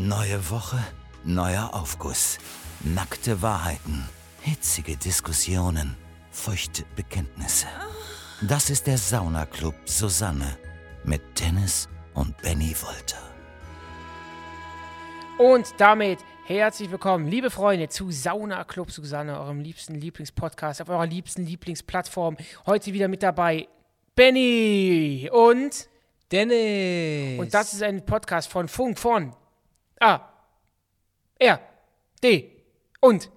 Neue Woche, neuer Aufguss. Nackte Wahrheiten, hitzige Diskussionen, feuchte Bekenntnisse. Das ist der Saunaclub Susanne mit Dennis und Benny Wolter. Und damit herzlich willkommen, liebe Freunde, zu Sauna Club Susanne, eurem liebsten Lieblingspodcast auf eurer liebsten Lieblingsplattform. Heute wieder mit dabei Benny und Dennis. und das ist ein Podcast von Funk von A R D und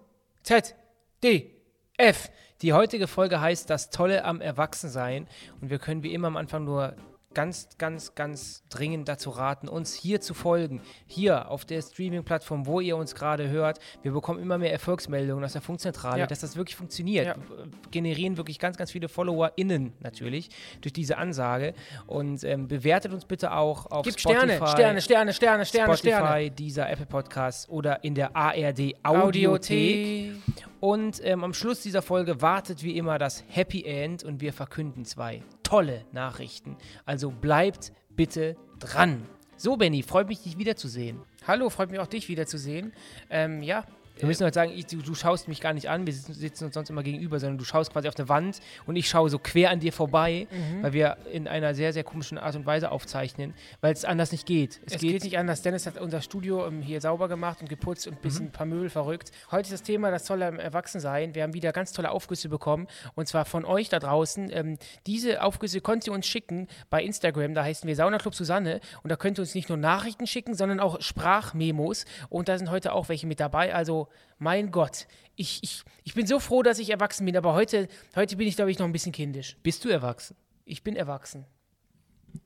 Z D F. Die heutige Folge heißt Das Tolle am Erwachsensein. Und wir können wie immer am Anfang nur ganz, ganz, ganz dringend dazu raten, uns hier zu folgen. Hier auf der Streaming-Plattform, wo ihr uns gerade hört. Wir bekommen immer mehr Erfolgsmeldungen aus der Funkzentrale, Ja. dass das wirklich funktioniert. Ja. Wir generieren wirklich ganz, ganz viele FollowerInnen natürlich durch diese Ansage. Und ähm, bewertet uns bitte auch auf Gib Spotify. Sterne, Sterne, Sterne, Sterne, Sterne, Spotify, Sterne. dieser Apple Podcast oder in der ARD Audiothek. Und ähm, am Schluss dieser Folge wartet wie immer das Happy End und wir verkünden zwei tolle Nachrichten. Also bleibt bitte dran. So, Benny, freut mich, dich wiederzusehen. Hallo, freut mich auch dich wiederzusehen. Ähm, ja, Wir müssen heute sagen, ich, du, du schaust mich gar nicht an, wir sitzen, sitzen uns sonst immer gegenüber, sondern du schaust quasi auf eine Wand und ich schaue so quer an dir vorbei, Mhm. weil wir in einer sehr, sehr komischen Art und Weise aufzeichnen, weil es anders nicht geht. Es, geht, nicht anders. Dennis hat unser Studio ähm, hier sauber gemacht und geputzt und ein bisschen ein paar Müll verrückt. Heute ist das Thema das tolle Erwachsensein. Wir haben wieder ganz tolle Aufgüsse bekommen und zwar von euch da draußen. Ähm, diese Aufgüsse könnt ihr uns schicken bei Instagram. Da heißen wir Saunaclub Susanne und da könnt ihr uns nicht nur Nachrichten schicken, sondern auch Sprachmemos und da sind heute auch welche mit dabei. Also mein Gott, ich, ich, ich bin so froh, dass ich erwachsen bin, aber heute, heute bin ich, glaube ich, noch ein bisschen kindisch. Bist du erwachsen? Ich bin erwachsen.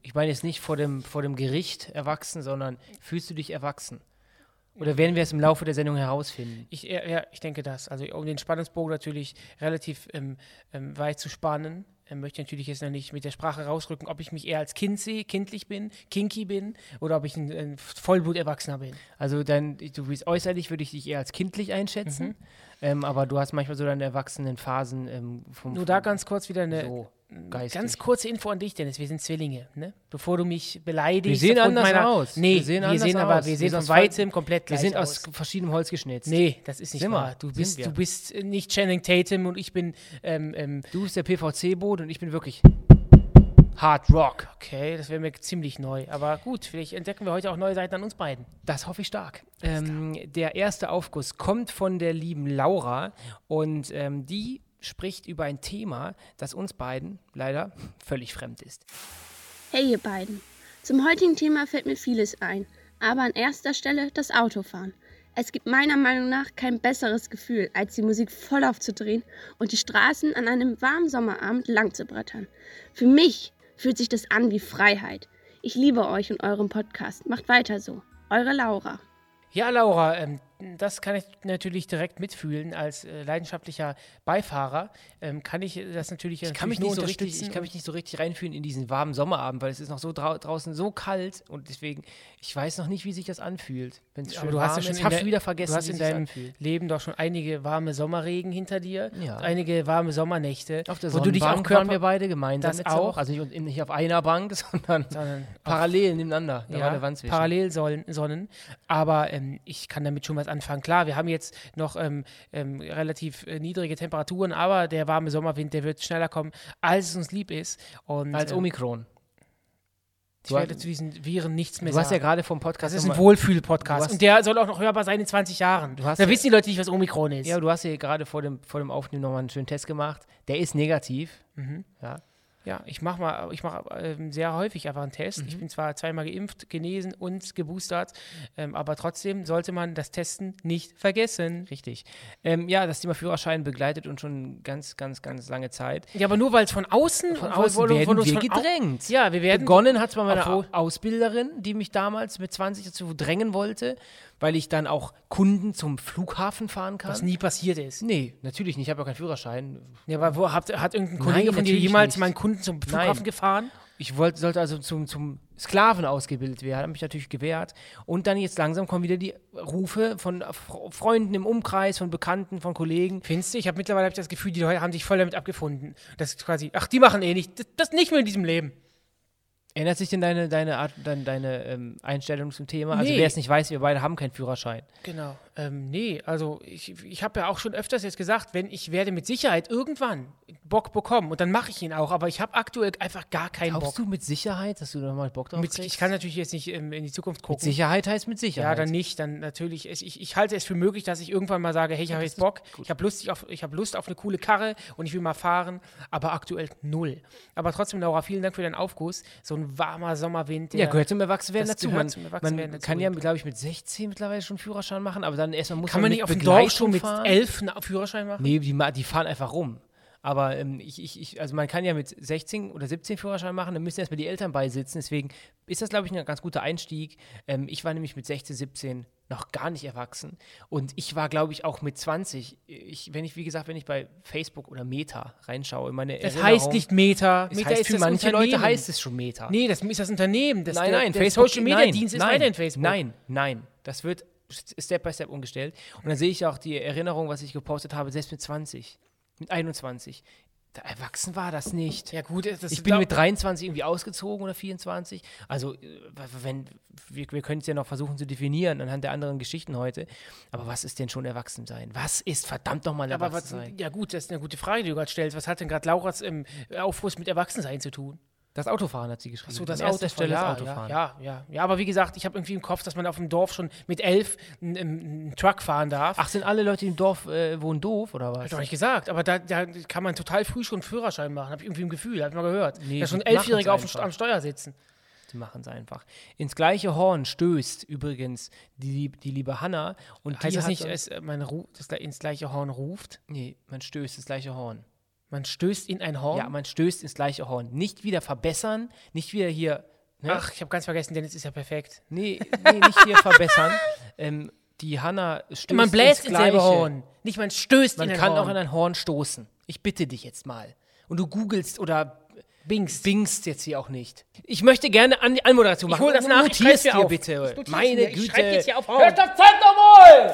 Ich meine jetzt nicht vor dem, vor dem Gericht erwachsen, sondern fühlst du dich erwachsen? Oder werden wir es im Laufe der Sendung herausfinden? Ich, ja, ich denke das. Also um den Spannungsbogen natürlich relativ ähm, ähm, weit zu spannen, ähm, möchte ich natürlich jetzt noch nicht mit der Sprache rausrücken, ob ich mich eher als Kind sehe, kindlich bin, kinky bin oder ob ich ein, ein Vollblut-Erwachsener bin. Also dein, du bist äußerlich, würde ich dich eher als kindlich einschätzen, Mhm. Ähm, aber du hast manchmal so deine erwachsenen Phasen ähm, vom Nur da ganz kurz wieder eine so geistig. ganz kurze Info an dich, Dennis. Wir sind Zwillinge, ne? Bevor du mich beleidigst. Wir sehen anders meiner, aus. Nee, Wir sehen wir anders sehen aber, aus. wir Wir sehen sind von aus weitem komplett wir gleich sind aus. aus verschiedenem Holz geschnitzt. Nee, das ist nicht Sind wahr. wir, Du bist, wir. du bist nicht Channing Tatum und ich bin ähm, ähm, Du bist der PVC-Boot und ich bin wirklich Hard Rock. Okay, das wäre mir ziemlich neu. Aber gut, vielleicht entdecken wir heute auch neue Seiten an uns beiden. Das hoffe ich stark. Ähm, der erste Aufguss kommt von der lieben Laura und ähm, die spricht über ein Thema, das uns beiden leider völlig fremd ist. Hey ihr beiden. Zum heutigen Thema fällt mir vieles ein, aber an erster Stelle das Autofahren. Es gibt meiner Meinung nach kein besseres Gefühl, als die Musik voll aufzudrehen und die Straßen an einem warmen Sommerabend lang zu brettern. Für mich fühlt sich das an wie Freiheit. Ich liebe euch und euren Podcast. Macht weiter so. Eure Laura. Ja, Laura, ähm, das kann ich natürlich direkt mitfühlen. Als äh, leidenschaftlicher Beifahrer ähm, kann ich das natürlich, Ich kann, mich nur nicht so richtig, ich kann mich nicht so richtig reinfühlen in diesen warmen Sommerabend, weil es ist noch so drau draußen so kalt und deswegen, ich weiß noch nicht, wie sich das anfühlt. Wenn es Aber schön du hast ja warm schon wieder vergessen, du hast in deinem. Leben doch schon einige warme Sommerregen hinter dir, Ja. einige warme Sommernächte, Auf der wo du dich auch waren wir körper beide gemeinsam Das auch. Also nicht, nicht auf einer Bank, sondern sondern parallel nebeneinander. Ja, parallel sollen, Sonnen. Aber ähm, ich kann damit schon was anfangen. Klar, wir haben jetzt noch ähm, ähm, relativ äh, niedrige Temperaturen, aber der warme Sommerwind, der wird schneller kommen, als es uns lieb ist. Und Als ähm, Omikron. ich Du, werde zu diesen Viren nichts mehr du hast ja sagen. gerade vom das Podcast ist ein Wohlfühl-Podcast. Und der soll auch noch hörbar sein in 20 Jahren. hast da ja- wissen die Leute nicht, was Omikron ist. Ja, du hast ja gerade vor dem, vor dem Aufnehmen nochmal einen schönen Test gemacht. Der ist negativ. Mhm. Ja. Ja, ich mache mal, ich mache ähm, sehr häufig einfach einen Test. Mhm. Ich bin zwar zweimal geimpft, genesen und geboostert, ähm, aber trotzdem sollte man das Testen nicht vergessen. Richtig. Ähm, ja, das Thema Führerschein begleitet uns schon ganz, ganz, ganz lange Zeit. Ja, aber nur weil es von außen, Von außen wo- werden von uns wir von gedrängt. Ja, wir werden Begonnen hat es bei meiner Obwohl- Ausbilderin, die mich damals mit 20 dazu drängen wollte, weil ich dann auch Kunden zum Flughafen fahren kann. was nie passiert ist. Nee, natürlich nicht. Ich habe ja keinen Führerschein. Ja, aber wo habt, hat irgendein Nein, Kollege von dir jemals nicht. meinen Kunden zum Flughafen Nein. gefahren? Ich wollte, sollte also zum, zum Sklaven ausgebildet werden, habe mich natürlich gewehrt. Und dann jetzt langsam kommen wieder die Rufe von Fre- Freunden im Umkreis, von Bekannten, von Kollegen. Findest du? Ich habe mittlerweile hab ich das Gefühl, die Leute haben sich voll damit abgefunden. Das ist quasi, ach, die machen eh nicht, das, das nicht mehr in diesem Leben. Ändert sich denn deine, deine, Art, deine, deine ähm, Einstellung zum Thema? Also Nee. wer es nicht weiß, wir beide haben keinen Führerschein. Genau. Ähm, nee, also ich, ich habe ja auch schon öfters jetzt gesagt, wenn ich werde mit Sicherheit irgendwann Bock bekommen und dann mache ich ihn auch, aber ich habe aktuell einfach gar keinen Glaubst Bock. du mit Sicherheit, dass du da mal Bock drauf Mit, kriegst? ich kann natürlich jetzt nicht ähm, in die Zukunft mit gucken. Sicherheit heißt mit Sicherheit. Ja, dann nicht. Dann natürlich, es, ich, ich halte es für möglich, dass ich irgendwann mal sage, hey, ich habe jetzt Bock, ich habe Lust auf, ich habe Lust auf eine coole Karre und ich will mal fahren, aber aktuell null. Aber trotzdem, Laura, vielen Dank für deinen Aufguss. So ein warmer Sommerwind. Ja, gehört zum Erwachsenwerden dazu. Man, zum man Erwachsenwerden dazu, kann ja, glaube ich, mit 16 mittlerweile schon Führerschein machen, aber dann erstmal muss Kann man mit nicht auf dem Dorf schon mit elf einen Führerschein machen? Nee, die, die fahren einfach rum. Aber ähm, ich, ich, ich, also man kann ja mit 16 oder 17 Führerschein machen, dann müssen erstmal die Eltern beisitzen. Deswegen ist das, glaube ich, ein ganz guter Einstieg. Ähm, ich war nämlich mit 16, 17 noch gar nicht erwachsen. Und ich war, glaube ich, auch mit 20. Ich, wenn ich, wie gesagt, wenn ich bei Facebook oder Meta reinschaue, in meine Das heißt nicht Meta. Meta heißt ist für manche. Leute heißt es schon Meta. Nee, das ist das Unternehmen. Das nein, der, nein, der Facebook, Social Media nein, Dienst ist nein, weiterhin Facebook. Nein, nein, das wird Step by Step umgestellt. Und dann sehe ich auch die Erinnerung, was ich gepostet habe, selbst mit 20, mit 21. Da erwachsen war das nicht. Ja, gut, das ich bin mit 23 irgendwie ausgezogen oder 24. Also, äh, wenn, wir, wir können es ja noch versuchen zu definieren anhand der anderen Geschichten heute. Aber was ist denn schon erwachsen sein? Was ist verdammt nochmal erwachsen sein? ja gut, das ist eine gute Frage, die du gerade stellst. Was hat denn gerade Lauras ähm, Aufguss mit Erwachsensein zu tun? Das Autofahren hat sie geschrieben. So, das An erster Autofahren, Stelle ja, Autofahren. Ja, ja, ja. Aber wie gesagt, ich habe irgendwie im Kopf, dass man auf dem Dorf schon mit elf einen, einen Truck fahren darf. Ach, sind alle Leute, im Dorf äh, wohnen, doof oder was? Hab ich doch nicht gesagt, aber da, da kann man total früh schon einen Führerschein machen, habe ich irgendwie im Gefühl, habe ich mal gehört. Nee, da schon Elfjährige auf am Steuer sitzen. Die machen es einfach. Ins gleiche Horn stößt übrigens die, die liebe Hanna. Und die Heißt das nicht, es, äh, man ru das gleich- ins gleiche Horn ruft? Nee, man stößt ins gleiche Horn. Man stößt in ein Horn? Ja, man stößt ins gleiche Horn. Nicht wieder verbessern, nicht wieder hier. Ne? Ach, ich habe ganz vergessen, Dennis ist ja perfekt. Nee, nee, nicht hier verbessern. Ähm, die Hanna stößt man bläst ins Gleiche. Horn. Nicht man stößt Man in ein kann Horn. auch in ein Horn stoßen. Ich bitte dich jetzt mal. Und du googelst oder Bingst. bingst jetzt hier auch nicht. Ich möchte gerne an die Anmoderation machen. hol das nach, ich Notier's schreib's mir dir auf. bitte. Ich Meine ich Güte. schreib jetzt hier auf. Hört auf Zeit nochmal!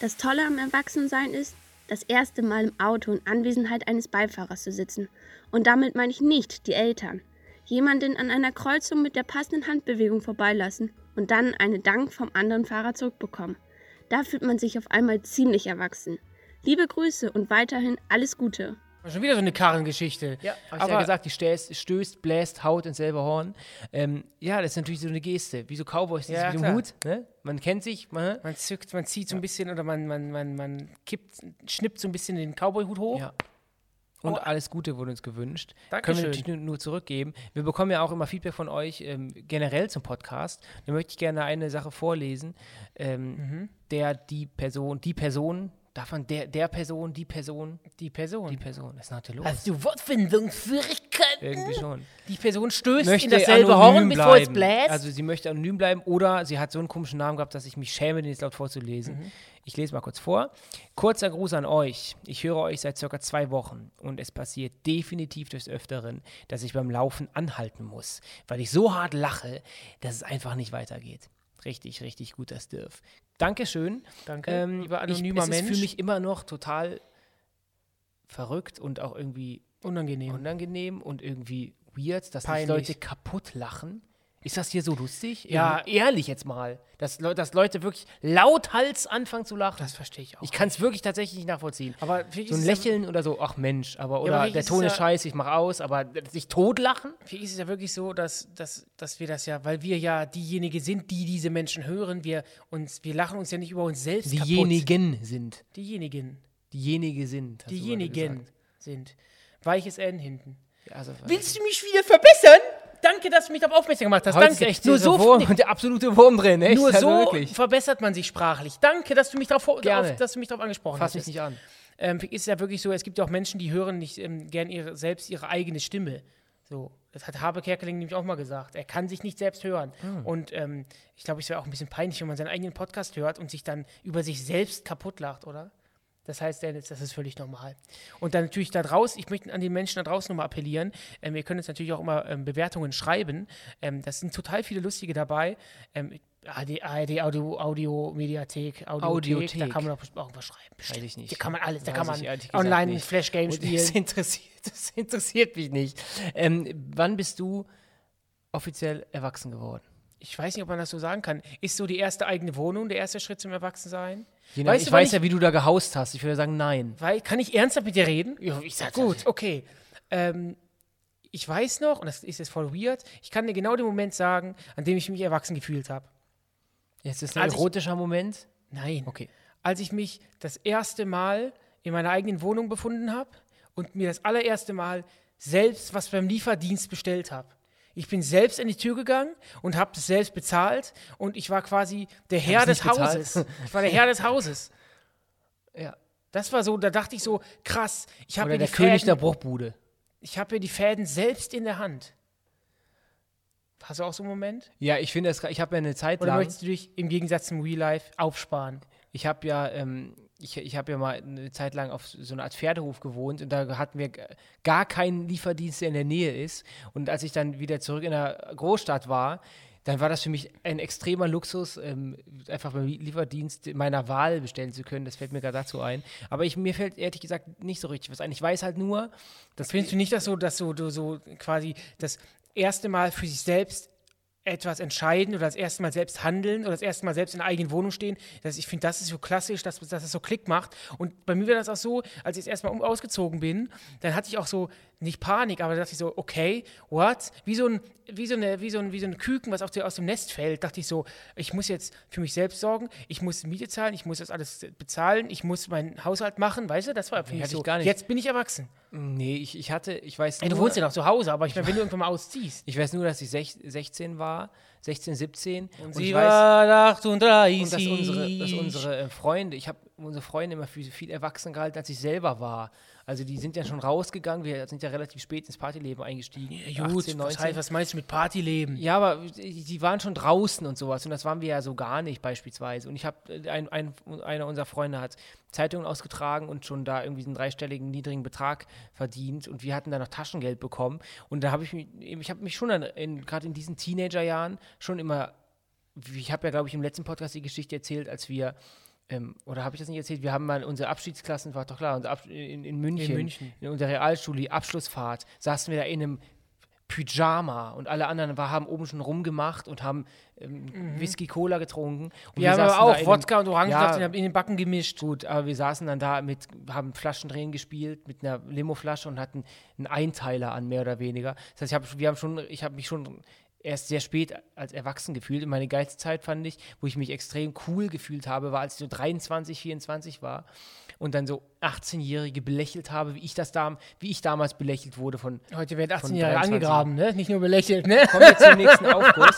Das Tolle am Erwachsensein ist, das erste Mal im Auto in Anwesenheit eines Beifahrers zu sitzen. Und damit meine ich nicht die Eltern. Jemanden an einer Kreuzung mit der passenden Handbewegung vorbeilassen und dann eine Dank vom anderen Fahrer zurückbekommen. Da fühlt man sich auf einmal ziemlich erwachsen. Liebe Grüße und weiterhin alles Gute. Schon wieder so eine Karrengeschichte. Ja, hab ich aber ja gesagt, die stößt, stößt, bläst, haut ins selbe Horn. Ähm, ja, das ist natürlich so eine Geste. Wie so Cowboys die Ja, mit dem. Hut. Ne? Man kennt sich. Ne? man zückt, man zieht so ein bisschen oder man, man, man, man kippt, schnippt so ein bisschen den Cowboy-Hut hoch. Ja. Und Oh. alles Gute wurde uns gewünscht. Dankeschön. Können wir natürlich nur, nur zurückgeben. Wir bekommen ja auch immer Feedback von euch ähm, generell zum Podcast. Da möchte ich gerne eine Sache vorlesen. Ähm, Mhm. Der, die Person, die Person, davon der, der Person, die Person, Die Person. die Person. Was ist heute los? Hast du Wortfindungsschwierigkeiten? Irgendwie schon. Die Person stößt möchte in dasselbe anonym Horn, bevor es bleiben. bläst. Also sie möchte anonym bleiben oder sie hat so einen komischen Namen gehabt, dass ich mich schäme, den jetzt laut vorzulesen. Mhm. Ich lese mal kurz vor. Kurzer Gruß an euch. Ich höre euch seit circa zwei Wochen und es passiert definitiv des Öfteren, dass ich beim Laufen anhalten muss, weil ich so hart lache, dass es einfach nicht weitergeht. Richtig, richtig gut, das Dirf. Dankeschön. Danke, lieber anonymer ich, es ist Mensch. für mich immer noch total verrückt und auch irgendwie Unangenehm. unangenehm und irgendwie weird, dass Peinlich. sich Leute kaputt lachen. Ist das hier so lustig? Ja. Irgendwie ehrlich jetzt mal. Dass, Leu dass Leute wirklich lauthals anfangen zu lachen. Das verstehe ich auch. ich kann es wirklich tatsächlich nicht nachvollziehen. aber So ein ist es ja- Lächeln oder so, ach Mensch, aber oder wie der ist Ton ist ja- scheiße, ich mach aus, aber sich totlachen? Für ist es ja wirklich so, dass, dass, dass wir das ja, weil wir ja diejenigen sind, die diese Menschen hören, wir uns, wir lachen uns ja nicht über uns selbst kaputt. Diejenigen sind. Diejenigen. Diejenige sind. Diejenigen sind. Weiches N hinten. Ja, also, Willst du mich wieder verbessern? Danke, dass du mich darauf aufmerksam gemacht hast. Heute Danke. ist echt nur so, Wurm, der absolute Wurm drin, echt? nur Also so wirklich. verbessert man sich sprachlich. Danke, dass du mich darauf, darauf, dass du mich darauf angesprochen Fass hast. mich nicht an. ähm, ist ja wirklich so, es gibt ja auch Menschen, die hören nicht ähm, gern ihre, selbst ihre eigene Stimme. So, das hat Habe Kerkeling nämlich auch mal gesagt. Er kann sich nicht selbst hören. Hm. Und ähm, ich glaube, es wäre auch ein bisschen peinlich, wenn man seinen eigenen Podcast hört und sich dann über sich selbst kaputt lacht, oder? Das heißt, Dennis, das ist völlig normal. Und dann natürlich da draußen, ich möchte an die Menschen da draußen nochmal appellieren. Ähm, ihr könnt uns natürlich auch immer ähm, Bewertungen schreiben. Ähm, das sind total viele lustige dabei. Ähm, ARD, Audio, Audio Mediathek, Audiothek, da kann man auch auch was schreiben. Weiß ich nicht. Da kann man alles, da Weiß kann man online nicht. Flash-Game Und Das spielen. interessiert, das interessiert mich nicht. Ähm, wann bist du offiziell erwachsen geworden. Ich weiß nicht, ob man das so sagen kann. Ist so die erste eigene Wohnung der erste Schritt zum Erwachsensein? Je nach, Weißt ich du, weiß ich- ja, wie du da gehaust hast. Ich würde sagen, nein. Weil, kann ich ernsthaft mit dir reden? Ja, ich sag gut, okay. Ähm, ich weiß noch, und das ist jetzt voll weird, ich kann dir genau den Moment sagen, an dem ich mich erwachsen gefühlt habe. Jetzt ist ein Als ich- erotischer Moment. Nein. Okay. Als ich mich das erste Mal in meiner eigenen Wohnung befunden habe und mir das allererste Mal selbst was beim Lieferdienst bestellt habe. Ich bin selbst in die Tür gegangen und habe das selbst bezahlt und ich war quasi der Herr es des bezahlt? Hauses. Ich war der Herr des Hauses. Ja. Das war so, da dachte ich so, krass, ich habe Oder der die König der Fäden, Bruchbude. ich habe hier die Fäden selbst in der Hand. Hast du auch so einen Moment? Ja, ich finde es, ich habe ja eine Zeit Oder lang, möchtest du dich im Gegensatz zum Real Life aufsparen? ich habe ja, ähm, ich, ich habe ja mal eine Zeit lang auf so einer Art Pferdehof gewohnt und da hatten wir gar keinen Lieferdienst, der in der Nähe ist. Und als ich dann wieder zurück in der Großstadt war, dann war das für mich ein extremer Luxus, ähm, einfach beim Lieferdienst meiner Wahl bestellen zu können. Das fällt mir gerade dazu ein. Aber ich, mir fällt ehrlich gesagt nicht so richtig was ein. Ich weiß halt nur, dass Findest du nicht, dass so, dass so, du so quasi das erste Mal für sich selbst etwas entscheiden oder das erste Mal selbst handeln oder das erste Mal selbst in der eigenen Wohnung stehen? Das, ich finde, das ist so klassisch, dass, dass das so Klick macht. Und bei mir war das auch so, als ich erstmal um, ausgezogen bin, dann hatte ich auch so, nicht Panik, aber da dachte ich so, okay, what? Wie so ein, wie so eine, wie so ein, wie so ein Küken, was aus, dem Nest fällt, dachte ich so, ich muss jetzt für mich selbst sorgen, ich muss Miete zahlen, ich muss das alles bezahlen, ich muss meinen Haushalt machen, weißt du? Das war für mich hatte ich so. gar nicht. Jetzt bin ich erwachsen. Nee, ich, ich hatte, ich weiß Ey, du wohnst ja noch zu Hause, aber ich meine, wenn du irgendwann mal ausziehst. Ich weiß nur, dass ich sech, 16 war, 16, 17. Und, sie ich weiß, war 38. und dass unsere, dass unsere äh, Freunde, ich habe unsere Freunde immer für viel erwachsener gehalten, als ich selber war. Also die sind ja schon rausgegangen, wir sind ja relativ spät ins Partyleben eingestiegen. Ja, gut, 18, was, heißt, was meinst du mit Partyleben? Ja, aber die waren schon draußen und sowas und das waren wir ja so gar nicht beispielsweise. Und ich habe, ein, ein, einer unserer Freunde hat Zeitungen ausgetragen und schon da irgendwie einen dreistelligen, niedrigen Betrag verdient und wir hatten da noch Taschengeld bekommen. Und da habe ich mich, ich habe mich schon gerade in diesen Teenagerjahren schon immer, ich habe ja glaube ich im letzten Podcast die Geschichte erzählt, als wir ähm, oder habe ich das nicht erzählt? Wir haben mal unsere Abschiedsklassen, war doch klar, in, in München, In München. in unserer Realschule, die Abschlussfahrt, saßen wir da in einem Pyjama und alle anderen war, haben oben schon rumgemacht und haben ähm, Whisky Cola getrunken. Und Wir haben saßen aber auch Wodka und Orangensaft Ja. in in den Backen gemischt. Gut, aber wir saßen dann da mit, haben Flaschendrehen gespielt mit einer Limoflasche und hatten einen Einteiler an, mehr oder weniger. Das heißt, ich hab, wir haben schon, ich habe mich schon erst sehr spät als erwachsen gefühlt. Und meine geilste Zeit fand ich, wo ich mich extrem cool gefühlt habe, war, als ich so 23, 24 war und dann so 18-Jährige belächelt habe, wie ich das da, wie ich damals belächelt wurde von Heute werden Von 18 Jahre 23. angegraben, ne? Nicht nur belächelt, ne? Kommen wir zum nächsten Aufguss.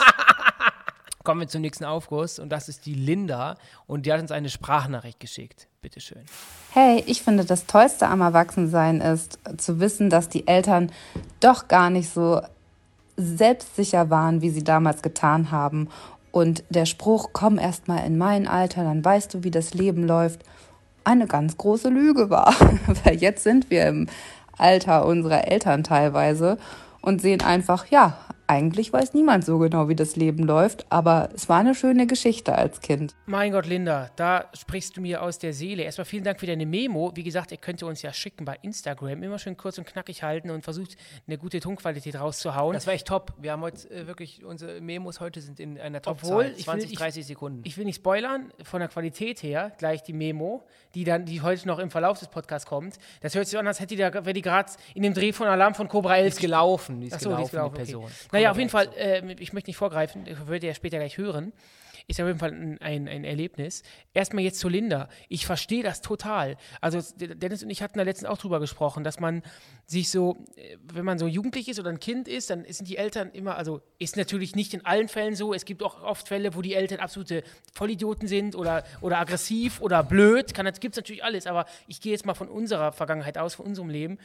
Kommen wir zum nächsten Aufguss und das ist die Linda und die hat uns eine Sprachnachricht geschickt. Bitteschön. Hey, ich finde, das Tollste am Erwachsensein ist zu wissen, dass die Eltern doch gar nicht so selbstsicher waren, wie sie damals getan haben. Und der Spruch, komm erst mal in mein Alter, dann weißt du, wie das Leben läuft, eine ganz große Lüge war. Weil jetzt sind wir im Alter unserer Eltern teilweise und sehen einfach, ja, eigentlich weiß niemand so genau, wie das Leben läuft, aber es war eine schöne Geschichte als Kind. Mein Gott, Linda, da sprichst du mir aus der Seele. Erstmal vielen Dank für deine Memo. Wie gesagt, ihr könnt ihr uns ja schicken bei Instagram. Immer schön kurz und knackig halten und versucht, eine gute Tonqualität rauszuhauen. Das war echt top. Wir haben heute äh, wirklich, unsere Memos heute sind in einer Obwohl, Top-Zahl. ich will- 20, ich- 30 Sekunden. Ich will nicht spoilern, von der Qualität her, gleich die Memo, die dann, die heute noch im Verlauf des Podcasts kommt. Das hört sich so an, als hätte die da, wäre die gerade in dem Dreh von Alarm von Cobra 11 ist gelaufen, die ist Ach so, die gelaufen, ist gelaufen, die okay. Naja, auf jeden Fall, äh, ich möchte nicht vorgreifen, ich würde ja später gleich hören. Ist auf jeden Fall ein, ein, ein Erlebnis. Erstmal jetzt zu Linda. Ich verstehe das total. Also Dennis und ich hatten da letztens auch drüber gesprochen, dass man sich so, äh, wenn man so jugendlich ist oder ein Kind ist, dann sind die Eltern immer, also ist natürlich nicht in allen Fällen so. Es gibt auch oft Fälle, wo die Eltern absolute Vollidioten sind oder, oder aggressiv oder blöd. Kann, das gibt es natürlich alles, aber ich gehe jetzt mal von unserer Vergangenheit aus, von unserem Leben.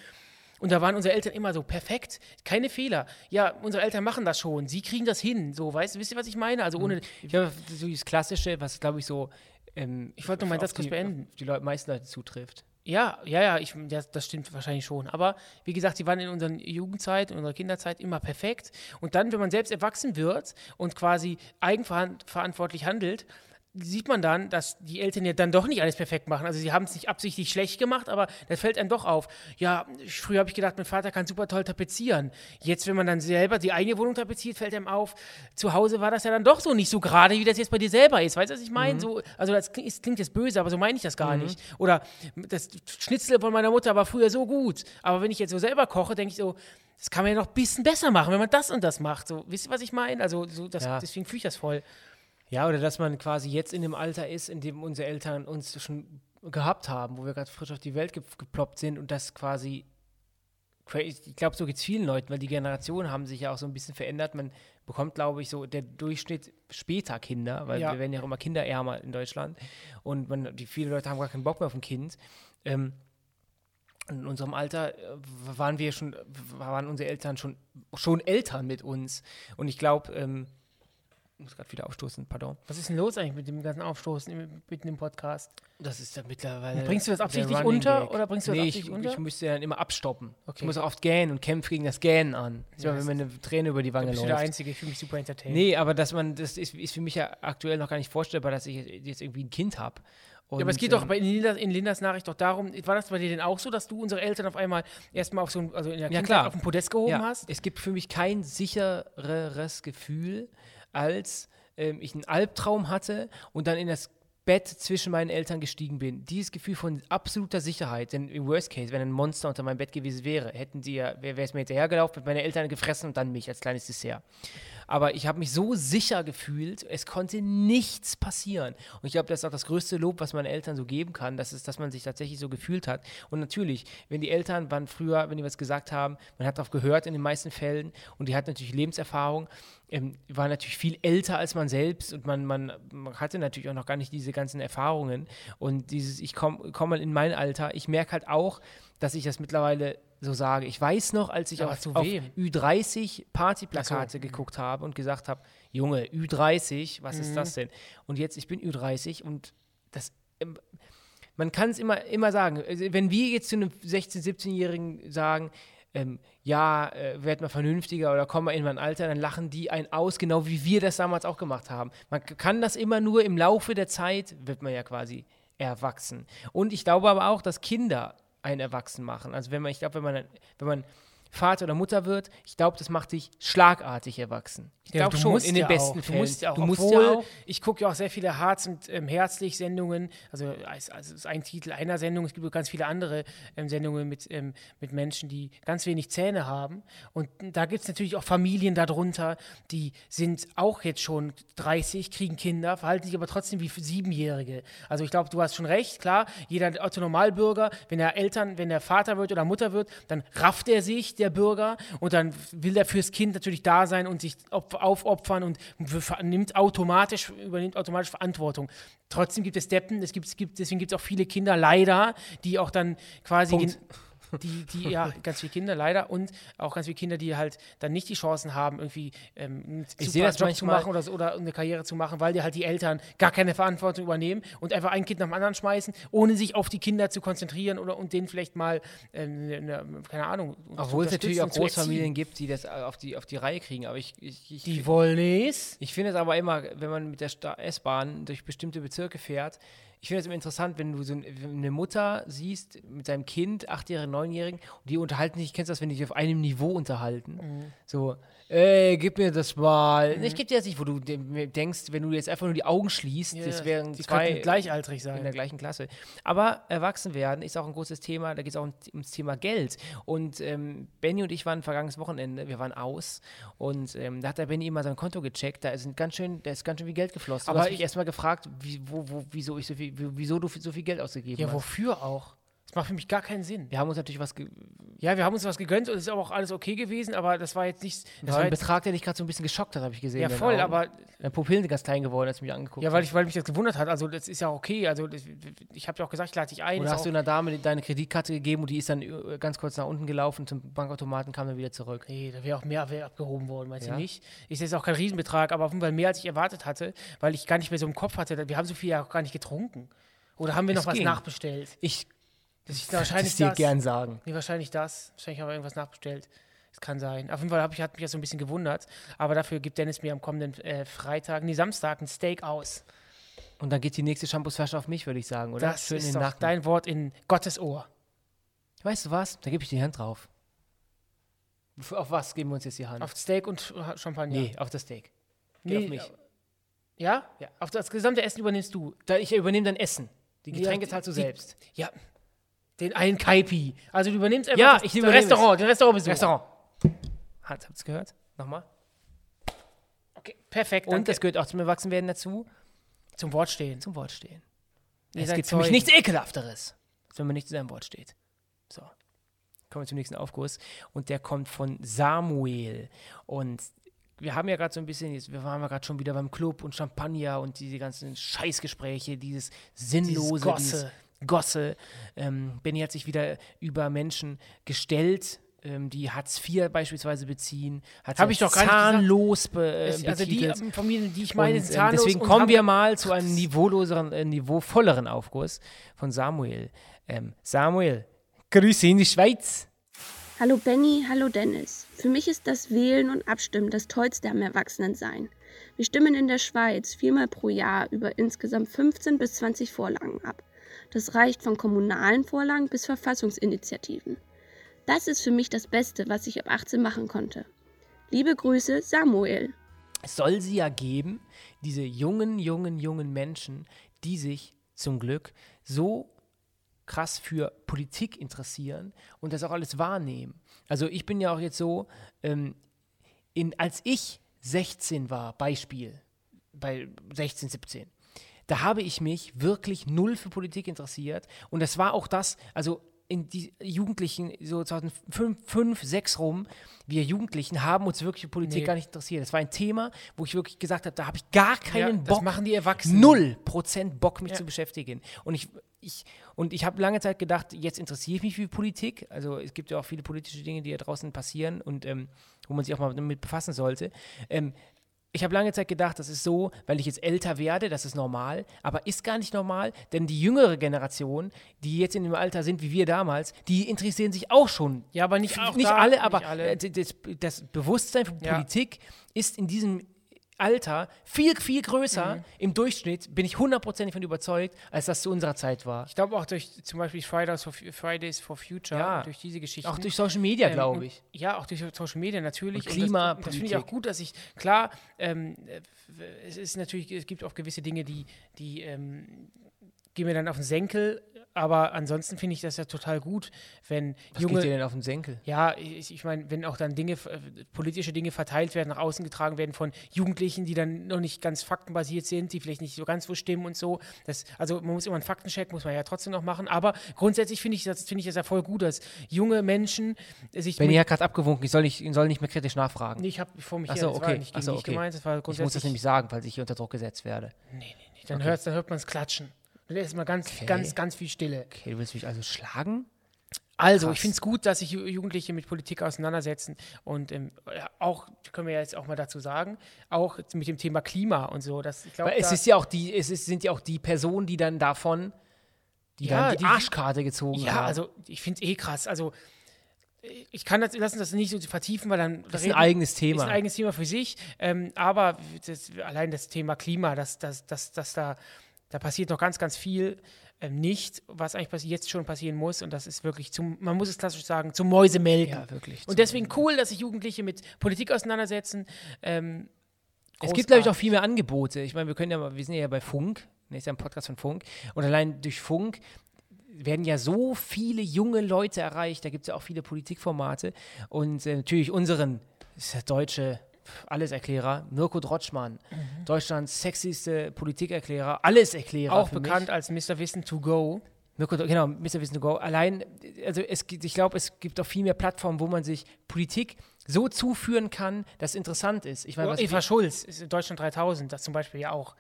Und da waren unsere Eltern immer so perfekt, keine Fehler. Ja, unsere Eltern machen das schon, sie kriegen das hin. So, weißt du, wisst ihr, was ich meine? Also ohne. Ja, so das Klassische, was glaube ich so. Ähm, Ich wollte noch mal auf das kurz die- beenden. Die Leute, meisten Leute zutrifft. Ja, ja, ja, ich, das, das stimmt wahrscheinlich schon. Aber wie gesagt, sie waren in unserer Jugendzeit, in unserer Kinderzeit immer perfekt. Und dann, wenn man selbst erwachsen wird und quasi eigenverantwortlich handelt, sieht man dann, dass die Eltern ja dann doch nicht alles perfekt machen. Also sie haben es nicht absichtlich schlecht gemacht, aber das fällt einem doch auf. Ja, früher habe ich gedacht, mein Vater kann super toll tapezieren. Jetzt, wenn man dann selber die eigene Wohnung tapeziert, fällt einem auf, zu Hause war das ja dann doch so nicht so gerade, wie das jetzt bei dir selber ist. Weißt du, was ich meine? Mhm. So, also das klingt, klingt, jetzt böse, aber so meine ich das gar mhm. nicht. Oder das Schnitzel von meiner Mutter war früher so gut. Aber wenn ich jetzt so selber koche, denke ich so, das kann man ja noch ein bisschen besser machen, wenn man das und das macht. So, wisst ihr, was ich meine? Also so, das, ja. deswegen fühle ich das voll. Ja, oder dass man quasi jetzt in dem Alter ist, in dem unsere Eltern uns schon gehabt haben, wo wir gerade frisch auf die Welt ge geploppt sind und das quasi, ich glaube, so geht es vielen Leuten, weil die Generationen haben sich ja auch so ein bisschen verändert. Man bekommt, glaube ich, so der Durchschnitt später Kinder, weil ja. wir werden ja auch immer kinderärmer in Deutschland und man, die viele Leute haben gar keinen Bock mehr auf ein Kind. Ähm, in unserem Alter äh, waren wir schon, waren unsere Eltern schon, schon Eltern mit uns. Und ich glaube, ähm, muss gerade wieder aufstoßen, pardon. Was ist denn los eigentlich mit dem ganzen Aufstoßen mitten im Podcast? Das ist ja mittlerweile. bringst du das absichtlich unter Gag. oder bringst du nee, das absichtlich ich, unter? Ich müsste dann immer abstoppen. Okay. Ich muss auch oft gähnen und kämpfe gegen das Gähnen an. Ja, wenn mir eine Träne über die Wange läuft. Ich bin der Einzige, ich fühle mich super entertained. Nee, aber dass man, das ist, ist für mich ja aktuell noch gar nicht vorstellbar, dass ich jetzt irgendwie ein Kind habe. Und, ja, aber es geht ähm, doch bei, in, Lindas, in Lindas Nachricht doch darum, war das bei dir denn auch so, dass du unsere Eltern auf einmal erstmal auf so ein, also in der ja, Kindheit auf ein Podest gehoben ja. hast? Es gibt für mich kein sichereres Gefühl, als ähm, ich einen Albtraum hatte und dann in das Bett zwischen meinen Eltern gestiegen bin. Dieses Gefühl von absoluter Sicherheit, denn im Worst Case, wenn ein Monster unter meinem Bett gewesen wäre, hätten sie ja, wäre es mir hinterhergelaufen, hätten meine Eltern gefressen und dann mich als kleines Dessert. Aber ich habe mich so sicher gefühlt, es konnte nichts passieren. Und ich glaube, das ist auch das größte Lob, was man Eltern so geben kann, dass, es, dass man sich tatsächlich so gefühlt hat. Und natürlich, wenn die Eltern waren früher, wenn die was gesagt haben, man hat darauf gehört in den meisten Fällen und die hat natürlich Lebenserfahrung, ähm, war natürlich viel älter als man selbst und man, man, man, hatte natürlich auch noch gar nicht diese ganzen Erfahrungen. Und dieses, ich komme komm mal in mein Alter, ich merke halt auch, dass ich das mittlerweile so sage. Ich weiß noch, als ich auf, auf Ü30 Partyplakate so. geguckt habe und gesagt habe, Junge, Ü30, was mhm. ist das denn? Und jetzt, ich bin Ü30 und das, ähm, man kann es immer, immer sagen. Also, wenn wir jetzt zu einem 16-, 17-Jährigen sagen, ähm, ja, äh, werd mal vernünftiger oder komm mal in mein Alter, dann lachen die einen aus, genau wie wir das damals auch gemacht haben. Man kann das immer nur im Laufe der Zeit, wird man ja quasi erwachsen. Und ich glaube aber auch, dass Kinder einen Erwachsen machen. Also wenn man, ich glaube, wenn man, wenn man Vater oder Mutter wird, ich glaube, das macht dich schlagartig erwachsen. Ich glaube ja, schon, in den ja besten auch. Fällen. Du musst ja auch, du musst obwohl, ja auch. ich gucke ja auch sehr viele Harz- und ähm, Herzlich-Sendungen, also, also, also ist ein Titel einer Sendung, es gibt auch ganz viele andere ähm, Sendungen mit, ähm, mit Menschen, die ganz wenig Zähne haben und da gibt es natürlich auch Familien darunter, die sind auch jetzt schon 30, kriegen Kinder, verhalten sich aber trotzdem wie Siebenjährige. Also ich glaube, du hast schon recht, klar, jeder Autonormalbürger, wenn er Eltern, wenn er Vater wird oder Mutter wird, dann rafft er sich, der Bürger, und dann will er fürs Kind natürlich da sein und sich aufopfern und nimmt automatisch, übernimmt automatisch Verantwortung. Trotzdem gibt es Deppen, es gibt, es gibt, deswegen gibt es auch viele Kinder, leider, die auch dann quasi die, die, ja, ganz viele Kinder leider und auch ganz viele Kinder, die halt dann nicht die Chancen haben, irgendwie ähm, ich sehe das Job zu machen oder, oder eine Karriere zu machen, weil die halt die Eltern gar keine Verantwortung übernehmen und einfach ein Kind nach dem anderen schmeißen, ohne sich auf die Kinder zu konzentrieren oder und denen vielleicht mal, ähm, eine, keine Ahnung. Obwohl es natürlich auch Großfamilien gibt, die das auf die, auf die Reihe kriegen, aber ich. ich, ich die wollen es. Ich finde es aber immer, wenn man mit der S-Bahn durch bestimmte Bezirke fährt, ich finde es immer interessant, wenn du so eine Mutter siehst mit seinem Kind, achtjährigen, neunjährigen, und die unterhalten sich, kennst du das, wenn die sich auf einem Niveau unterhalten? Mhm. So, ey, gib mir das mal. Mhm. Ich gebe dir das nicht, wo du denkst, wenn du jetzt einfach nur die Augen schließt, ja, das wären die zwei gleichaltrig sein. In der gleichen Klasse. Aber erwachsen werden ist auch ein großes Thema, da geht es auch ums Thema Geld. Und ähm, Benny und ich waren vergangenes Wochenende, wir waren aus und ähm, da hat der Benny immer sein Konto gecheckt, da ist ganz schön, da ist ganz schön viel Geld geflossen. Aber du hast mich erstmal gefragt, wie, wo, wo, wieso ich so viel, wieso du so viel Geld ausgegeben ja, hast. Ja, wofür auch? Das macht für mich gar keinen Sinn. Wir haben uns natürlich was. Ja, wir haben uns was gegönnt und es ist auch alles okay gewesen, aber das war jetzt nicht. Das war ein Betrag, der dich gerade so ein bisschen geschockt hat, habe ich gesehen. Ja, voll, aber. Deine Pupillen sind ganz klein geworden, als du mich angeguckt Ja, weil, ich, weil mich das gewundert hat. Also, das ist ja okay. Also, das, ich habe ja auch gesagt, ich lade dich ein. Oder hast du einer Dame deine Kreditkarte gegeben und die ist dann äh, ganz kurz nach unten gelaufen zum Bankautomaten, kam dann wieder zurück? Nee, da wäre auch mehr abgehoben worden, meinst ja? du nicht? Ist jetzt auch kein Riesenbetrag, aber auf jeden Fall mehr, als ich erwartet hatte, weil ich gar nicht mehr so im Kopf hatte. Wir haben so viel ja auch gar nicht getrunken. Oder haben wir noch es was ging. nachbestellt? Ich das ist wahrscheinlich dir das. gern sagen. Nee, wahrscheinlich das. Wahrscheinlich haben wir irgendwas nachbestellt. Das kann sein. Auf jeden Fall ich, hat mich das so ein bisschen gewundert. Aber dafür gibt Dennis mir am kommenden äh, Freitag, nee, Samstag, ein Steak aus. Und dann geht die nächste Shampoosflasche auf mich, würde ich sagen, oder? Das ist doch dein Wort in Gottes Ohr. Weißt du was? Da gebe ich die Hand drauf. Auf was geben wir uns jetzt die Hand? Auf Steak und Champagner. nee, auf das Steak. Nee, auf mich. Ja? Ja. Auf das gesamte Essen übernimmst du. Da, ich übernehme dein Essen. Die Getränke die- zahlst du die- selbst. Ja. Den einen Kaipi. Also du übernimmst einfach Ja, das, ich das Restaurant, den Restaurantbesuch. Restaurant. Hat, habt's gehört? Nochmal. Okay, perfekt. Und danke. das gehört auch zum Erwachsenwerden dazu, zum Wort stehen. zum Wort stehen. Ihr es gibt für mich Zeugen. nichts Ekelhafteres, als wenn man nicht zu seinem Wort steht. So. Kommen wir zum nächsten Aufguss. Und der kommt von Samuel. Und wir haben ja gerade so ein bisschen, jetzt, wir waren ja gerade schon wieder beim Club und Champagner und diese ganzen Scheißgespräche, dieses Sinnlose, Gosse. dieses Gosse. Ähm, Benny hat sich wieder über Menschen gestellt, ähm, die Hartz IV beispielsweise beziehen. Hat Hab sie ich doch gar nicht gesagt. zahnlos be, äh, Es- also die betitelt. ähm, Familien, die ich meine, Und, sind ähm, zahnlos deswegen kommen wir mal zu einem niveauloseren, äh, niveauvolleren Aufguss von Samuel. Ähm, Samuel, Grüße in die Schweiz. Hallo Benny, hallo Dennis. Für mich ist das Wählen und Abstimmen das Tollste am Erwachsenensein. Wir stimmen in der Schweiz viermal pro Jahr über insgesamt 15 bis 20 Vorlagen ab. Das reicht von kommunalen Vorlagen bis Verfassungsinitiativen. Das ist für mich das Beste, was ich ab 18 machen konnte. Liebe Grüße, Samuel. Es soll sie ja geben, diese jungen, jungen, jungen Menschen, die sich zum Glück so krass für Politik interessieren und das auch alles wahrnehmen. Also ich bin ja auch jetzt so, ähm, in, als ich 16 war, Beispiel, bei 16, 17, da habe ich mich wirklich null für Politik interessiert. Und das war auch das, also in die Jugendlichen, so 2005, 5, 6 rum, wir Jugendlichen haben uns wirklich für Politik Nee. gar nicht interessiert. Das war ein Thema, wo ich wirklich gesagt habe, da habe ich gar keinen ja, das Bock. machen die Erwachsenen. Null Prozent Bock, mich Ja. zu beschäftigen. Und ich, ich, und ich habe lange Zeit gedacht, jetzt interessiere ich mich für Politik. Also es gibt ja auch viele politische Dinge, die da draußen passieren und ähm, wo man sich auch mal damit befassen sollte. Ähm, ich habe lange Zeit gedacht, das ist so, weil ich jetzt älter werde, das ist normal, aber ist gar nicht normal, denn die jüngere Generation, die jetzt in dem Alter sind wie wir damals, die interessieren sich auch schon. Ja, aber nicht nicht da, alle, nicht aber alle. äh, das, das Bewusstsein für Ja. Politik ist in diesem Alter viel, viel größer Mhm. im Durchschnitt, bin ich hundertprozentig von überzeugt, als das zu unserer Zeit war. Ich glaube auch durch zum Beispiel Fridays for, Fridays for Future, Ja. durch diese Geschichten. Auch durch Social Media, Ähm, glaube und- ich. Ja, auch durch Social Media natürlich. Und das- Klimapolitik. Das, finde ich auch gut, dass ich, klar, ähm, äh, es ist natürlich, es gibt auch gewisse Dinge, die, die ähm, gehen mir dann auf den Senkel, aber ansonsten finde ich das ja total gut, wenn Was junge. geht dir denn auf den Senkel? Ja, ich, ich meine, wenn auch dann Dinge, äh, politische Dinge verteilt werden, nach außen getragen werden von Jugendlichen, die dann noch nicht ganz faktenbasiert sind, die vielleicht nicht so ganz wo stimmen und so. Das, also man muss immer einen Faktencheck, muss man ja trotzdem noch machen. Aber grundsätzlich finde ich das, finde ich das ja voll gut, dass junge Menschen sich Benny hat gerade abgewunken, ich soll nicht, ich soll nicht mehr kritisch nachfragen. Nee, ich habe vor mich Ach so, war okay. nicht Ach so, okay. gemeint, das war ich muss das grundsätzlich. nämlich sagen, falls ich hier unter Druck gesetzt werde. nee, nee, nee. Dann, hört's, dann hört man es klatschen. Dann ist mal ganz, Okay. ganz, ganz viel Stille. Okay, du willst mich also schlagen? Also, Krass. ich finde es gut, dass sich Ju- Jugendliche mit Politik auseinandersetzen und ähm, ja, auch, können wir ja jetzt auch mal dazu sagen, auch mit dem Thema Klima und so. Das, ich glaub, Weil es ist ja auch die, es ist, sind ja auch die Personen, die dann davon, die Ja, dann die, die- Arschkarte gezogen Ja, haben. also ich finde es eh krass. Also ich kann das, lassen das nicht so vertiefen, weil dann das ist ein eigenes Thema. ist ein eigenes Thema für sich. Ähm, aber das, allein das Thema Klima, das, das, das, das da, da passiert noch ganz, ganz viel ähm, nicht, was eigentlich jetzt schon passieren muss. Und das ist wirklich zum, man muss es klassisch sagen, zum Mäusemelken. ja, wirklich. Und deswegen cool, dass sich Jugendliche mit Politik auseinandersetzen. Ähm, Es gibt, glaube ich, auch viel mehr Angebote. Ich meine, wir können ja mal, wir sind ja bei Funk, ne, ist ja ein Podcast von Funk. Und allein durch Funk werden ja so viele junge Leute erreicht. Da gibt es ja auch viele Politikformate. Und äh, natürlich unseren, ist der deutsche Alleserklärer, Mirko Drotschmann, Deutschlands sexyste Politikerklärer, Alleserklärer. Auch für bekannt Mich. als Mr. Wissen to go. Mirko, genau, Mr. Wissen to Go. Allein, also es ich glaube, es gibt auch viel mehr Plattformen, wo man sich Politik so zuführen kann, dass es interessant ist. Ich meine, was Eva Schulz ist in Deutschland 3000, das zum Beispiel ja auch.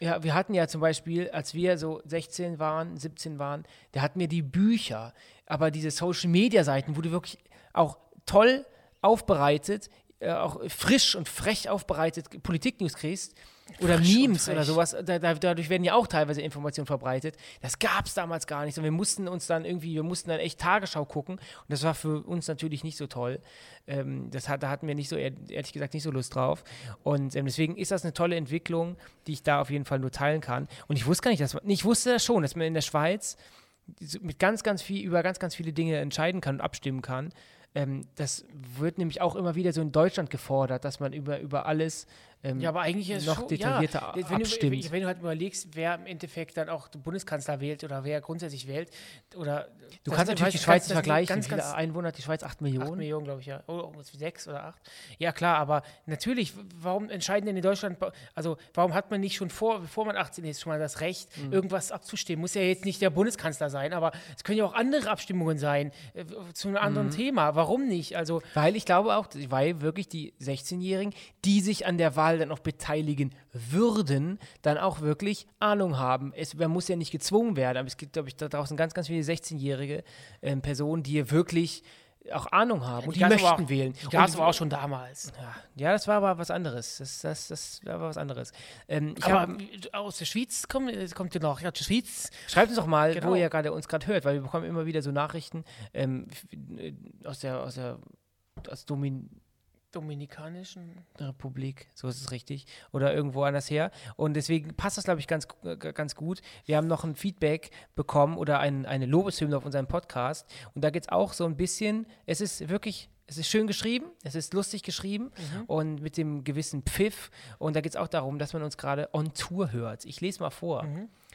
Ja, wir hatten ja zum Beispiel, als wir so 16 waren, 17 waren, da hatten wir die Bücher, aber diese Social-Media-Seiten wurde wirklich auch toll aufbereitet, auch frisch und frech aufbereitet Politik-News kriegst. Oder Frisch Memes oder sowas. Da, da, dadurch werden ja auch teilweise Informationen verbreitet. Das gab es damals gar nicht. Und wir mussten uns dann irgendwie, wir mussten dann echt Tagesschau gucken. Und das war für uns natürlich nicht so toll. Ähm, das hat, da hatten wir nicht so, ehr- ehrlich gesagt, nicht so Lust drauf. Und ähm, deswegen ist das eine tolle Entwicklung, die ich da auf jeden Fall nur teilen kann. Und ich wusste gar nicht, dass man, ich wusste das schon, dass man in der Schweiz mit ganz, ganz viel, über ganz, ganz viele Dinge entscheiden kann und abstimmen kann. Ähm, das wird nämlich auch immer wieder so in Deutschland gefordert, dass man über, über alles ähm, Ja, aber eigentlich ist noch schon, detaillierter ja, wenn du, abstimmt. wenn du halt überlegst, wer im Endeffekt dann auch den Bundeskanzler wählt oder wer grundsätzlich wählt, oder Du kannst natürlich die Schweiz nicht vergleichen. Ganz, Wie viele ganz, Einwohner hat die Schweiz? Acht Acht Millionen? Millionen, glaube ich, ja. Oder oh, sechs oder acht. Ja, klar, aber natürlich, warum entscheiden denn in Deutschland, also warum hat man nicht schon vor, bevor man 18 ist, schon mal das Recht, Mhm. irgendwas abzustimmen? Muss ja jetzt nicht der Bundeskanzler sein, aber es können ja auch andere Abstimmungen sein, äh, zu einem anderen Mhm. Thema. Warum nicht? Also, Weil ich glaube auch, weil wirklich die 16-Jährigen, die sich an der Wahl dann auch beteiligen würden, dann auch wirklich Ahnung haben. Es, man muss ja nicht gezwungen werden, aber es gibt, glaube ich, da draußen ganz, ganz viele 16-jährige ähm, Personen, die wirklich auch Ahnung haben und die, aber möchten auch, wählen. Die gab es aber auch schon damals. Ja, ja, das war aber was anderes. Das, das, das war was anderes. Ähm, Aber hab, aus der Schweiz kommt, äh, kommt ja noch, ja, die Schweiz, Schreibt uns doch mal, Genau. wo ihr gerade uns gerade hört, weil wir bekommen immer wieder so Nachrichten ähm, äh, aus der aus der aus Domin dominikanischen, Republik, so ist es richtig, oder irgendwo anders her. Und deswegen passt das, glaube ich, ganz, ganz gut. Wir haben noch ein Feedback bekommen oder ein, eine Lobeshymne auf unserem Podcast. Und da geht es auch so ein bisschen, es ist wirklich, es ist schön geschrieben, es ist lustig geschrieben und mit dem gewissen Pfiff. Und da geht es auch darum, dass man uns gerade on Tour hört. Ich lese mal vor.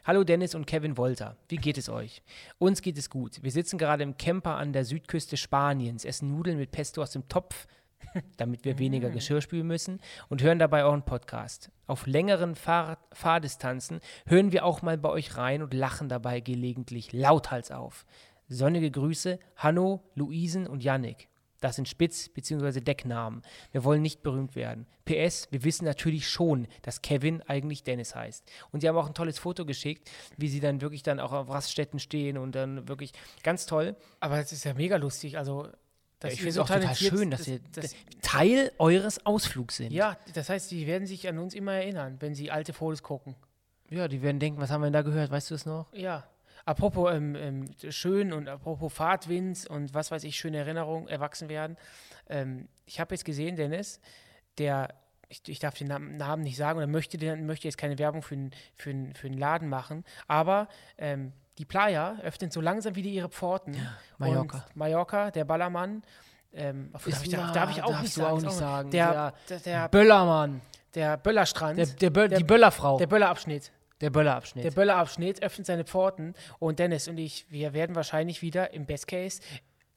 Hallo Dennis und Kevin Wolter. Wie geht es euch? Uns geht es gut. Wir sitzen gerade im Camper an der Südküste Spaniens, essen Nudeln mit Pesto aus dem Topf, damit wir weniger Geschirr spülen müssen und hören dabei euren Podcast. Auf längeren Fahr Fahrdistanzen hören wir auch mal bei euch rein und lachen dabei gelegentlich lauthals auf. Sonnige Grüße, Hanno, Luisen und Yannick. Das sind Spitz- bzw. Decknamen. Wir wollen nicht berühmt werden. PS, wir wissen natürlich schon, dass Kevin eigentlich Dennis heißt. Und sie haben auch ein tolles Foto geschickt, wie sie dann wirklich dann auch auf Raststätten stehen und dann wirklich ganz toll. aber es ist ja mega lustig, also dass ich finde es auch total schön, dass das- ihr das- Teil eures Ausflugs sind. Ja, das heißt, die werden sich an uns immer erinnern, wenn sie alte Fotos gucken. Ja, die werden denken, was haben wir denn da gehört? Weißt du es noch? Ja. Apropos ähm, ähm, schön und apropos Fahrtwinds und was weiß ich, schöne Erinnerungen, erwachsen werden. Ähm, ich habe jetzt gesehen, Dennis, der, ich, ich darf den Namen, nicht sagen oder möchte, möchte jetzt keine Werbung für, einen- für, für einen Laden machen, aber ähm, die Playa öffnet so langsam wieder ihre Pforten. Mallorca. Und Mallorca, der Ballermann. Ähm, darf, ich, darf, darf ich auch darfst nicht sagen. auch nicht sagen. Der, Der der, Böllermann. der Böllerstrand, Der, der, Bö Der- die Böllerfrau. der Böllerabschnitt. Der Böllerabschnitt. Der Böllerabschnitt öffnet seine Pforten und Dennis und ich, wir werden wahrscheinlich wieder im Best Case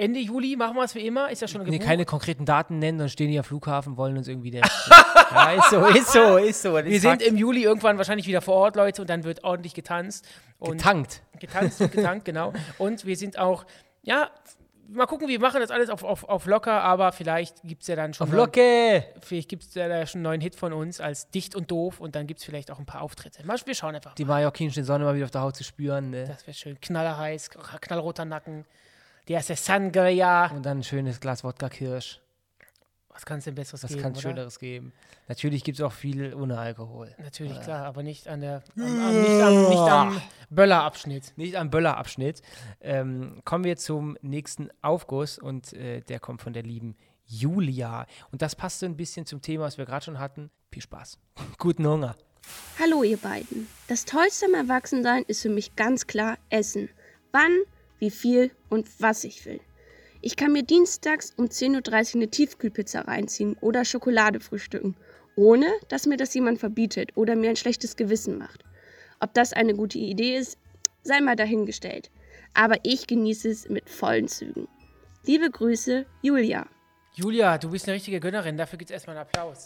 Ende Juli machen wir es wie immer, ist ja schon nee, gebucht. keine konkreten Daten nennen, dann stehen die am Flughafen, wollen uns irgendwie der. ja, ist so, ist so, ist so. Wir sind im Juli irgendwann wahrscheinlich wieder vor Ort, Leute, und dann wird ordentlich getanzt. Und getankt. getanzt und getankt, genau. Und wir sind auch, ja, mal gucken, wir machen das alles auf, auf, auf locker, aber vielleicht gibt es ja dann schon Auf mal- Locke! Vielleicht gibt es ja da schon einen neuen Hit von uns als Dicht und Doof und dann gibt es vielleicht auch ein paar Auftritte. Mal, wir schauen einfach. Die mallorquinische Sonne mal wieder auf der Haut zu spüren. Ne? Das wäre schön. Knallerheiß, knallroter Nacken. Der ist der Sangria. Und dann ein schönes Glas Wodka Kirsch. Was kann es denn Besseres Was geben, kann es? Schöneres geben? Natürlich gibt es auch viel ohne Alkohol. Natürlich, klar, aber nicht an der, am, am, nicht am, nicht am Böllerabschnitt. Nicht am Böllerabschnitt. Ähm, kommen wir zum nächsten Aufguss und äh, der kommt von der lieben Julia. Und das passt so ein bisschen zum Thema, was wir gerade schon hatten. Viel Spaß. Guten Hunger. Hallo ihr beiden. Das Tollste am Erwachsensein ist für mich ganz klar Essen. Wann, wie viel und was ich will. Ich kann mir dienstags um 10.30 Uhr eine Tiefkühlpizza reinziehen oder Schokolade frühstücken, ohne dass mir das jemand verbietet oder mir ein schlechtes Gewissen macht. Ob das eine gute Idee ist, sei mal dahingestellt. Aber ich genieße es mit vollen Zügen. Liebe Grüße, Julia. Julia, du bist eine richtige Gönnerin, dafür gibt es erstmal einen Applaus.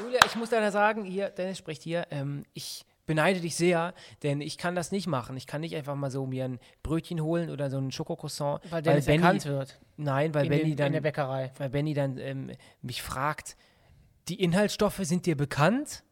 Julia, ich muss leider sagen, hier, Dennis spricht hier, ähm, ich beneide dich sehr, denn ich kann das nicht machen. Ich kann nicht einfach mal so mir ein Brötchen holen oder so ein Schokocroissant, Weil Dennis Benny, erkannt wird nein, weil in, Benny den, in dann, der Bäckerei. weil Benny dann ähm, mich fragt, die Inhaltsstoffe sind dir bekannt?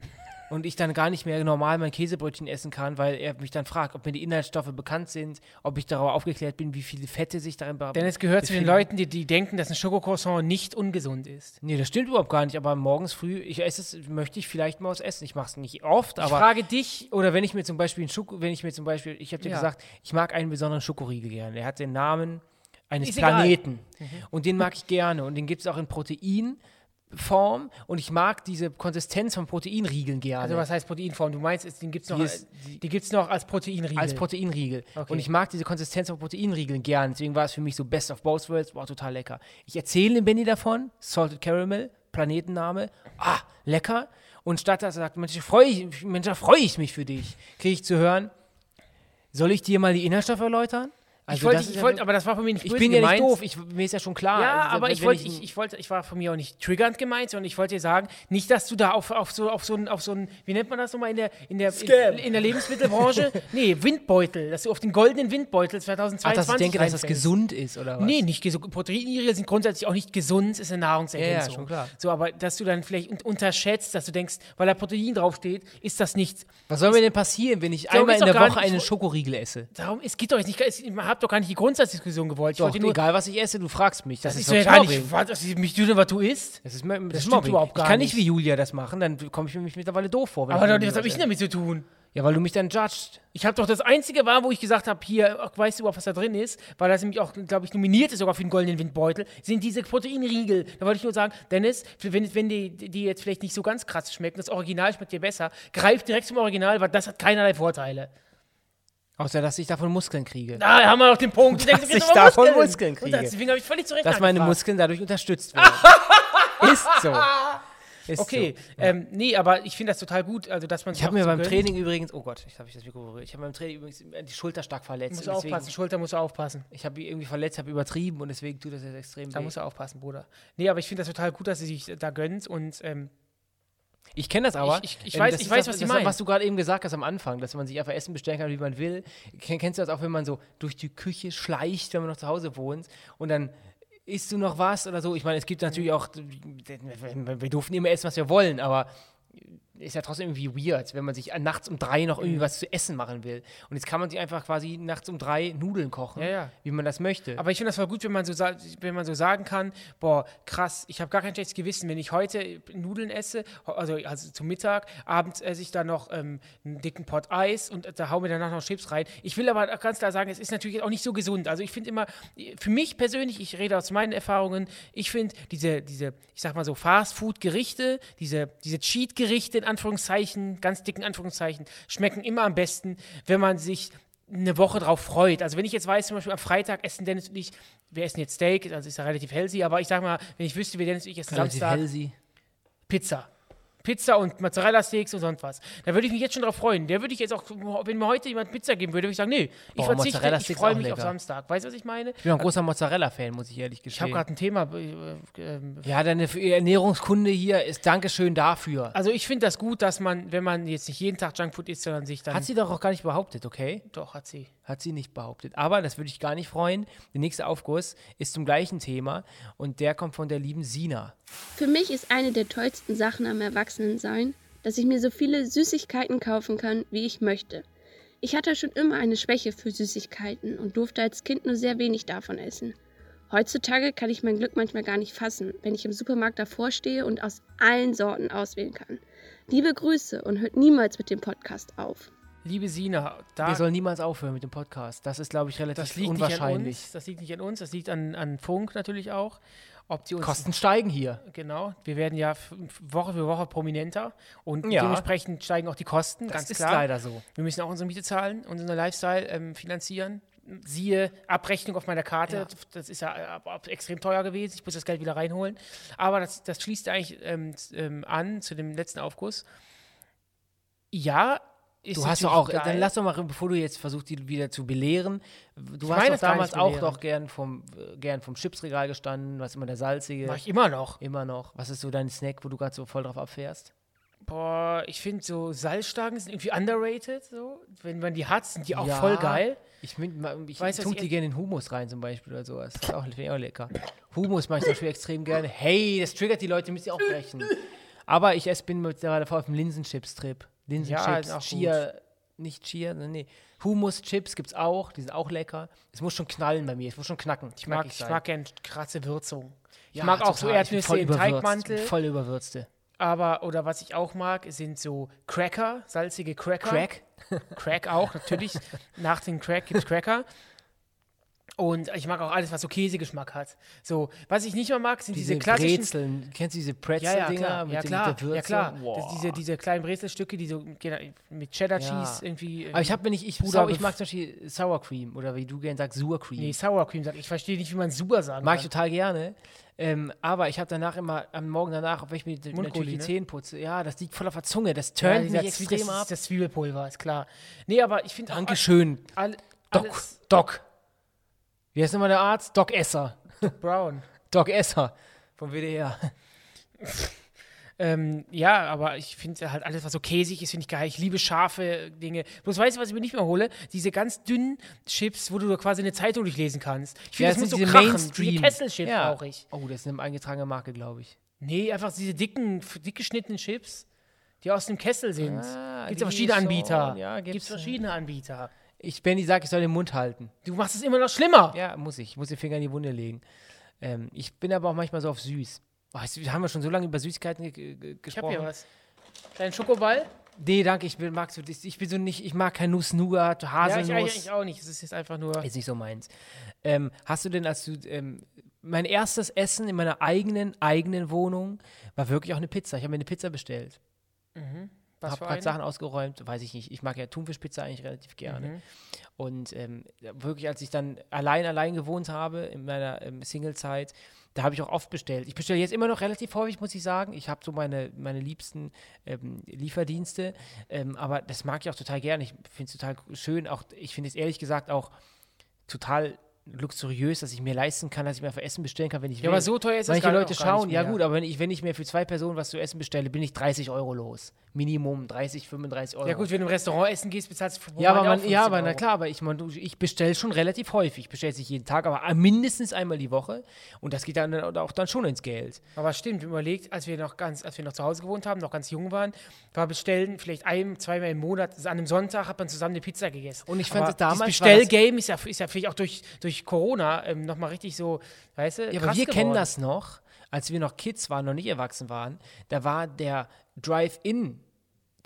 Und ich dann gar nicht mehr normal mein Käsebrötchen essen kann, weil er mich dann fragt, ob mir die Inhaltsstoffe bekannt sind, ob ich darüber aufgeklärt bin, wie viele Fette sich darin be- Denn es gehört zu den befinden. Leuten, die, die denken, dass ein Schokocroissant nicht ungesund ist. Nee, das stimmt überhaupt gar nicht, aber morgens früh, ich esse es, möchte ich vielleicht mal was essen. Ich mache es nicht oft, Ich aber. frage dich, oder wenn ich mir zum Beispiel einen Schoko, wenn ich mir zum Beispiel, ich habe dir Ja. gesagt, ich mag einen besonderen Schokoriegel gerne. Der hat den Namen eines Ist. Planeten. Und den mag ich gerne. Und den gibt es auch in Proteinform. Und ich mag diese Konsistenz von Proteinriegeln gerne. also was heißt Proteinform? Du meinst, den gibt es noch, Die als- ist- die gibt's noch als Proteinriegel. Als Proteinriegel. Okay. Und ich mag diese Konsistenz von Proteinriegeln gern. Deswegen war es für mich so Best of Both Worlds. War total lecker. Ich erzähle dem Benny davon. Salted Caramel, Planetenname. Ah, lecker. Und statt dass er sagt, Mensch, freu ich, Mensch, da freue ich mich für dich, kriege ich zu hören, soll ich dir mal die Inhaltsstoffe erläutern? Ich Also wollte, das ich ja wollte, aber das war von mir nicht ich bin ja nicht gemeint. doof. Ich, mir ist ja schon klar. Ja, also, aber ich wollte, ich, ich wollte, ich war von mir auch nicht triggernd gemeint, sondern ich wollte dir sagen, nicht, dass du da auf, auf so, auf so ein, auf so ein, wie nennt man das nochmal in der, in der, in, in der Lebensmittelbranche? nee, Windbeutel, dass du auf den goldenen Windbeutel 2022 Ach, dass ich denke, dass das reinfällst. gesund ist, oder was? Nee, nicht gesund. Proteinriegel sind grundsätzlich auch nicht gesund, ist eine Nahrungsergänzung. Ja, ja, schon klar. So, aber dass du dann vielleicht un unterschätzt, dass du denkst, weil da Protein draufsteht, ist das nicht. Was soll mir denn passieren, wenn ich einmal in der Woche nicht- einen Schokoriegel esse? Darum, es geht doch jetzt nicht, es, ich hab doch gar nicht die Grundsatzdiskussion gewollt. Ich Doch, wollte nur, egal was ich esse, du fragst mich. Das, das ist doch gar nicht, was, das mich tun, was du isst. Das ist, das stimmt ist Mobbing. überhaupt gar ich kann nicht nicht. wie Julia das machen, dann komme ich mir mich mittlerweile doof vor. Aber ich doch, was habe ich denn damit zu tun? Ja, weil du mich dann judgst. Ich habe doch das einzige war, wo ich gesagt habe, hier, weißt du überhaupt, was da drin ist, weil das nämlich auch, glaube ich, nominiert ist sogar für den goldenen Windbeutel, sind diese Proteinriegel. Da wollte ich nur sagen, Dennis, wenn, wenn die, die jetzt vielleicht nicht so ganz krass schmecken, das Original schmeckt dir besser, greif direkt zum Original, weil das hat keinerlei Vorteile. Außer, dass ich davon Muskeln kriege. Da haben wir doch den Punkt. Dass ich davon Muskeln. Muskeln Und kriege. deswegen habe ich völlig zu Recht dass meine nachgefragt. Muskeln dadurch unterstützt werden. ist so. Ist Okay, So. ähm, nee, aber ich finde das total gut, also dass man Ich habe mir beim Training übrigens, oh Gott, ich habe ich das Mikro berührt. Ich habe beim Training übrigens die Schulter stark verletzt. muss und aufpassen, Schulter muss aufpassen. Ich habe irgendwie verletzt, habe übertrieben und deswegen tut das jetzt extrem Da weh. muss er aufpassen, Bruder. Nee, aber ich finde das total gut, dass sie sich da gönnt und ähm, Ich kenne das aber. Ich- ich- ich Ähm, weiß- das ich weiß, das, was das, meinen. Was du gerade eben gesagt hast am Anfang, dass man sich einfach Essen bestellen kann, wie man will. Ken- Kennst du das auch, wenn man so durch die Küche schleicht, wenn man noch zu Hause wohnt und dann isst du noch was oder so? Ich meine, es gibt natürlich auch, wir wir durften immer essen, was wir wollen, aber ist ja trotzdem irgendwie weird, wenn man sich nachts um drei noch Mhm. irgendwie was zu essen machen will. Und jetzt kann man sich einfach quasi nachts um drei Nudeln kochen, Ja, ja. wie man das möchte. Aber ich finde das voll gut, wenn man so, wenn man so sagen kann, boah, krass, ich habe gar kein schlechtes Gewissen, wenn ich heute Nudeln esse, also, also zum Mittag, abends esse ich dann noch ähm, einen dicken Pot Eis und da hau mir danach noch Chips rein. Ich will aber ganz klar sagen, es ist natürlich auch nicht so gesund. Also ich finde immer, für mich persönlich, ich rede aus meinen Erfahrungen, ich finde diese, diese, ich sag mal so, Fast-Food-Gerichte, diese, diese Cheat-Gerichte in Anführungszeichen, ganz dicken Anführungszeichen, schmecken immer am besten, wenn man sich eine Woche drauf freut. Also wenn ich jetzt weiß, zum Beispiel am Freitag essen Dennis und ich, wir essen jetzt Steak, also ist ja relativ healthy, aber ich sag mal, wenn ich wüsste, wir Dennis und ich essen Relativ Samstag healthy. Pizza. Pizza und Mozzarella-Steaks und sonst was. Da würde ich mich jetzt schon drauf freuen. Der würde ich jetzt auch, wenn mir heute jemand Pizza geben würde, würde ich sagen, nee, ich Boah, verzichte, ich freue mich auf lecker. Samstag. Weißt du, was ich meine? Ich bin auch ein großer Mozzarella-Fan, muss ich ehrlich Ich habe gestehen. gerade ein Thema. Äh, ähm, ja, deine Ernährungskunde hier ist Dankeschön dafür. also ich finde das gut, dass man, wenn man jetzt nicht jeden Tag Junkfood isst, sondern sich dann. Hat sie doch auch gar nicht behauptet, okay? doch, hat sie. Hat sie nicht behauptet. Aber das würde ich gar nicht freuen. Der nächste Aufguss ist zum gleichen Thema und der kommt von der lieben Sina. Für mich ist eine der tollsten Sachen am Erwachsenensein, dass ich mir so viele Süßigkeiten kaufen kann, wie ich möchte. Ich hatte schon immer eine Schwäche für Süßigkeiten und durfte als Kind nur sehr wenig davon essen. Heutzutage kann ich mein Glück manchmal gar nicht fassen, wenn ich im Supermarkt davor stehe und aus allen Sorten auswählen kann. Liebe Grüße und hört niemals mit dem Podcast auf. Liebe Sina, da, Wir sollen niemals aufhören mit dem Podcast. Das ist, glaube ich, relativ das liegt nicht an unwahrscheinlich. uns. Das liegt nicht an uns, das liegt an, an Funk natürlich auch. Ob die Kosten steigen hier. Genau, wir werden ja Woche für Woche prominenter und Ja. dementsprechend steigen auch die Kosten, Das ganz ist klar. leider so. Wir müssen auch unsere Miete zahlen, unseren Lifestyle ähm, finanzieren. Siehe Abrechnung auf meiner Karte, Ja. das ist ja äh, extrem teuer gewesen. Ich muss das Geld wieder reinholen. Aber das, das schließt eigentlich ähm, ähm, an zu dem letzten Aufguss. Ja, ist Du hast doch auch, geil. dann lass doch mal, bevor du jetzt versuchst, die wieder zu belehren. Du Ich hast doch damals auch doch gern vom, gern vom Chipsregal gestanden. Hast immer der salzige. Mach ich immer noch. Immer noch. Was ist so dein Snack, wo du gerade so voll drauf abfährst? Boah, ich finde so Salzstangen sind irgendwie underrated. So. Wenn man die hat, sind die auch Ja. voll geil. Ich, ich du, was tue ich die ess- gerne in Hummus rein zum Beispiel oder sowas. Das ist auch, ich auch lecker. Hummus mache ich zum Beispiel extrem gerne. Hey, das triggert die Leute, müsst ihr auch brechen. Aber ich esse, bin mittlerweile voll auf dem Linsenchips-Trip. Ja, Linsenchips, auch Chia, nicht Chia, nee, nee. Hummus-Chips gibt's auch, die sind auch lecker. Es muss schon knallen bei mir, es muss schon knacken. Ich mag, ich mag gerne krasse Würzung. Ich Ja, mag auch so total. Ich bin Erdnüsse im. Teigmantel. Voll überwürzte. Aber, oder was ich auch mag, sind so Cracker, salzige Cracker. Crack? Crack auch, natürlich. Nach dem Crack gibt es Cracker. Und ich mag auch alles, was so Käsegeschmack hat. So, was ich nicht mehr mag, sind diese, Diese, klassischen. Brezeln. Kennst du diese Ja, ja, Pretzel-Dinger klar. mit, Ja, klar. mit der Würze? Ja, klar. Das, diese, diese kleinen Brezelstücke, die so genau, mit Cheddar Ja. Cheese irgendwie. Aber ich habe mir nicht, ich, Puder sau, ich mag zum Beispiel Sour Cream oder wie du gerne sagst, Sour Cream. Nee, Sour Cream sagt. Ich verstehe nicht, wie man super sagen Mag ich total gerne. Ähm, aber ich habe danach immer, am Morgen danach, wenn ich mir natürlich die ne? Zähne putze, ja, das liegt voll auf der Zunge. Das Ja, turnt dieser mich extrem das, ab. Das Zwiebelpulver, ist klar. Nee, aber ich finde auch Dankeschön. all, Doc. alles Doc. Wie heißt nochmal der Arzt? Doc Esser. brown. Doc Esser. Vom WDR. Ähm, ja, aber ich finde halt alles, was so käsig ist, finde ich geil. Ich liebe scharfe Dinge. Bloß weißt du, was ich mir nicht mehr hole? Diese ganz dünnen Chips, wo du quasi eine Zeitung durchlesen kannst. Ich finde, Ja, das muss sind so diese krachen. Mainstream. Diese Kesselchips Ja. brauche ich. Oh, das ist eine eingetragene Marke, glaube ich. Nee, einfach diese dicken, dick geschnittenen Chips, die aus dem Kessel sind. Ah, Gibt es die verschiedene schon. Anbieter. Ja, Gibt es ja. verschiedene Anbieter. Ich, Benny sagt, ich soll den Mund halten. Du machst es immer noch schlimmer. Ja, muss ich. Ich muss den Finger in die Wunde legen. Ähm, ich bin aber auch manchmal so auf süß. Oh, jetzt haben wir schon so lange über Süßigkeiten ge ge Ich hab gesprochen. hier was. Dein Schokoball? Nee, danke, ich bin, mag so, ich bin so nicht, ich mag kein Nuss, Nougat, Ja, ich Haselnuss. eigentlich auch nicht. Es ist jetzt einfach nur. ist nicht so meins. Ähm, hast du denn, als du, ähm, mein erstes Essen in meiner eigenen, eigenen Wohnung war wirklich auch eine Pizza. Ich habe mir eine Pizza bestellt. Was Hab gerade? Sachen ausgeräumt, weiß ich nicht. Ich mag ja Thunfischpizza eigentlich relativ gerne. Mhm. Und ähm, wirklich, als ich dann allein, allein gewohnt habe in meiner ähm, Single-Zeit, da habe ich auch oft bestellt. Ich bestelle jetzt immer noch relativ häufig, muss ich sagen. Ich habe so meine, meine liebsten ähm, Lieferdienste, ähm, aber das mag ich auch total gerne. Ich finde es total schön. Auch, ich finde es ehrlich gesagt auch total luxuriös, dass ich mir leisten kann, dass ich mir einfach Essen bestellen kann, wenn ich will. Ja, aber so teuer ist das Manche gerade Leute schauen, ja gut, aber wenn ich, wenn ich mir für zwei Personen was zu essen bestelle, bin ich 30 Euro los. Minimum 30, 35 Euro. Ja gut, wenn du im Restaurant essen gehst, bezahlst du Ja, aber, man, ja, 15 aber na Euro. klar, aber ich, man, ich bestelle schon relativ häufig. Ich bestelle es nicht jeden Tag, aber mindestens einmal die Woche. Und das geht dann auch dann schon ins Geld. Aber stimmt, überlegt, als wir noch ganz, als wir noch zu Hause gewohnt haben, noch ganz jung waren, war bestellen vielleicht ein, zweimal im Monat, an einem Sonntag hat man zusammen eine Pizza gegessen. Und ich fand Aber es damals das- Bestellgame ist ja, ist ja vielleicht auch durch, durch Corona ähm, nochmal richtig so, weißt du, Ja, aber wir kennen geworden. das noch, als wir noch Kids waren, noch nicht erwachsen waren. Da war der Drive-In,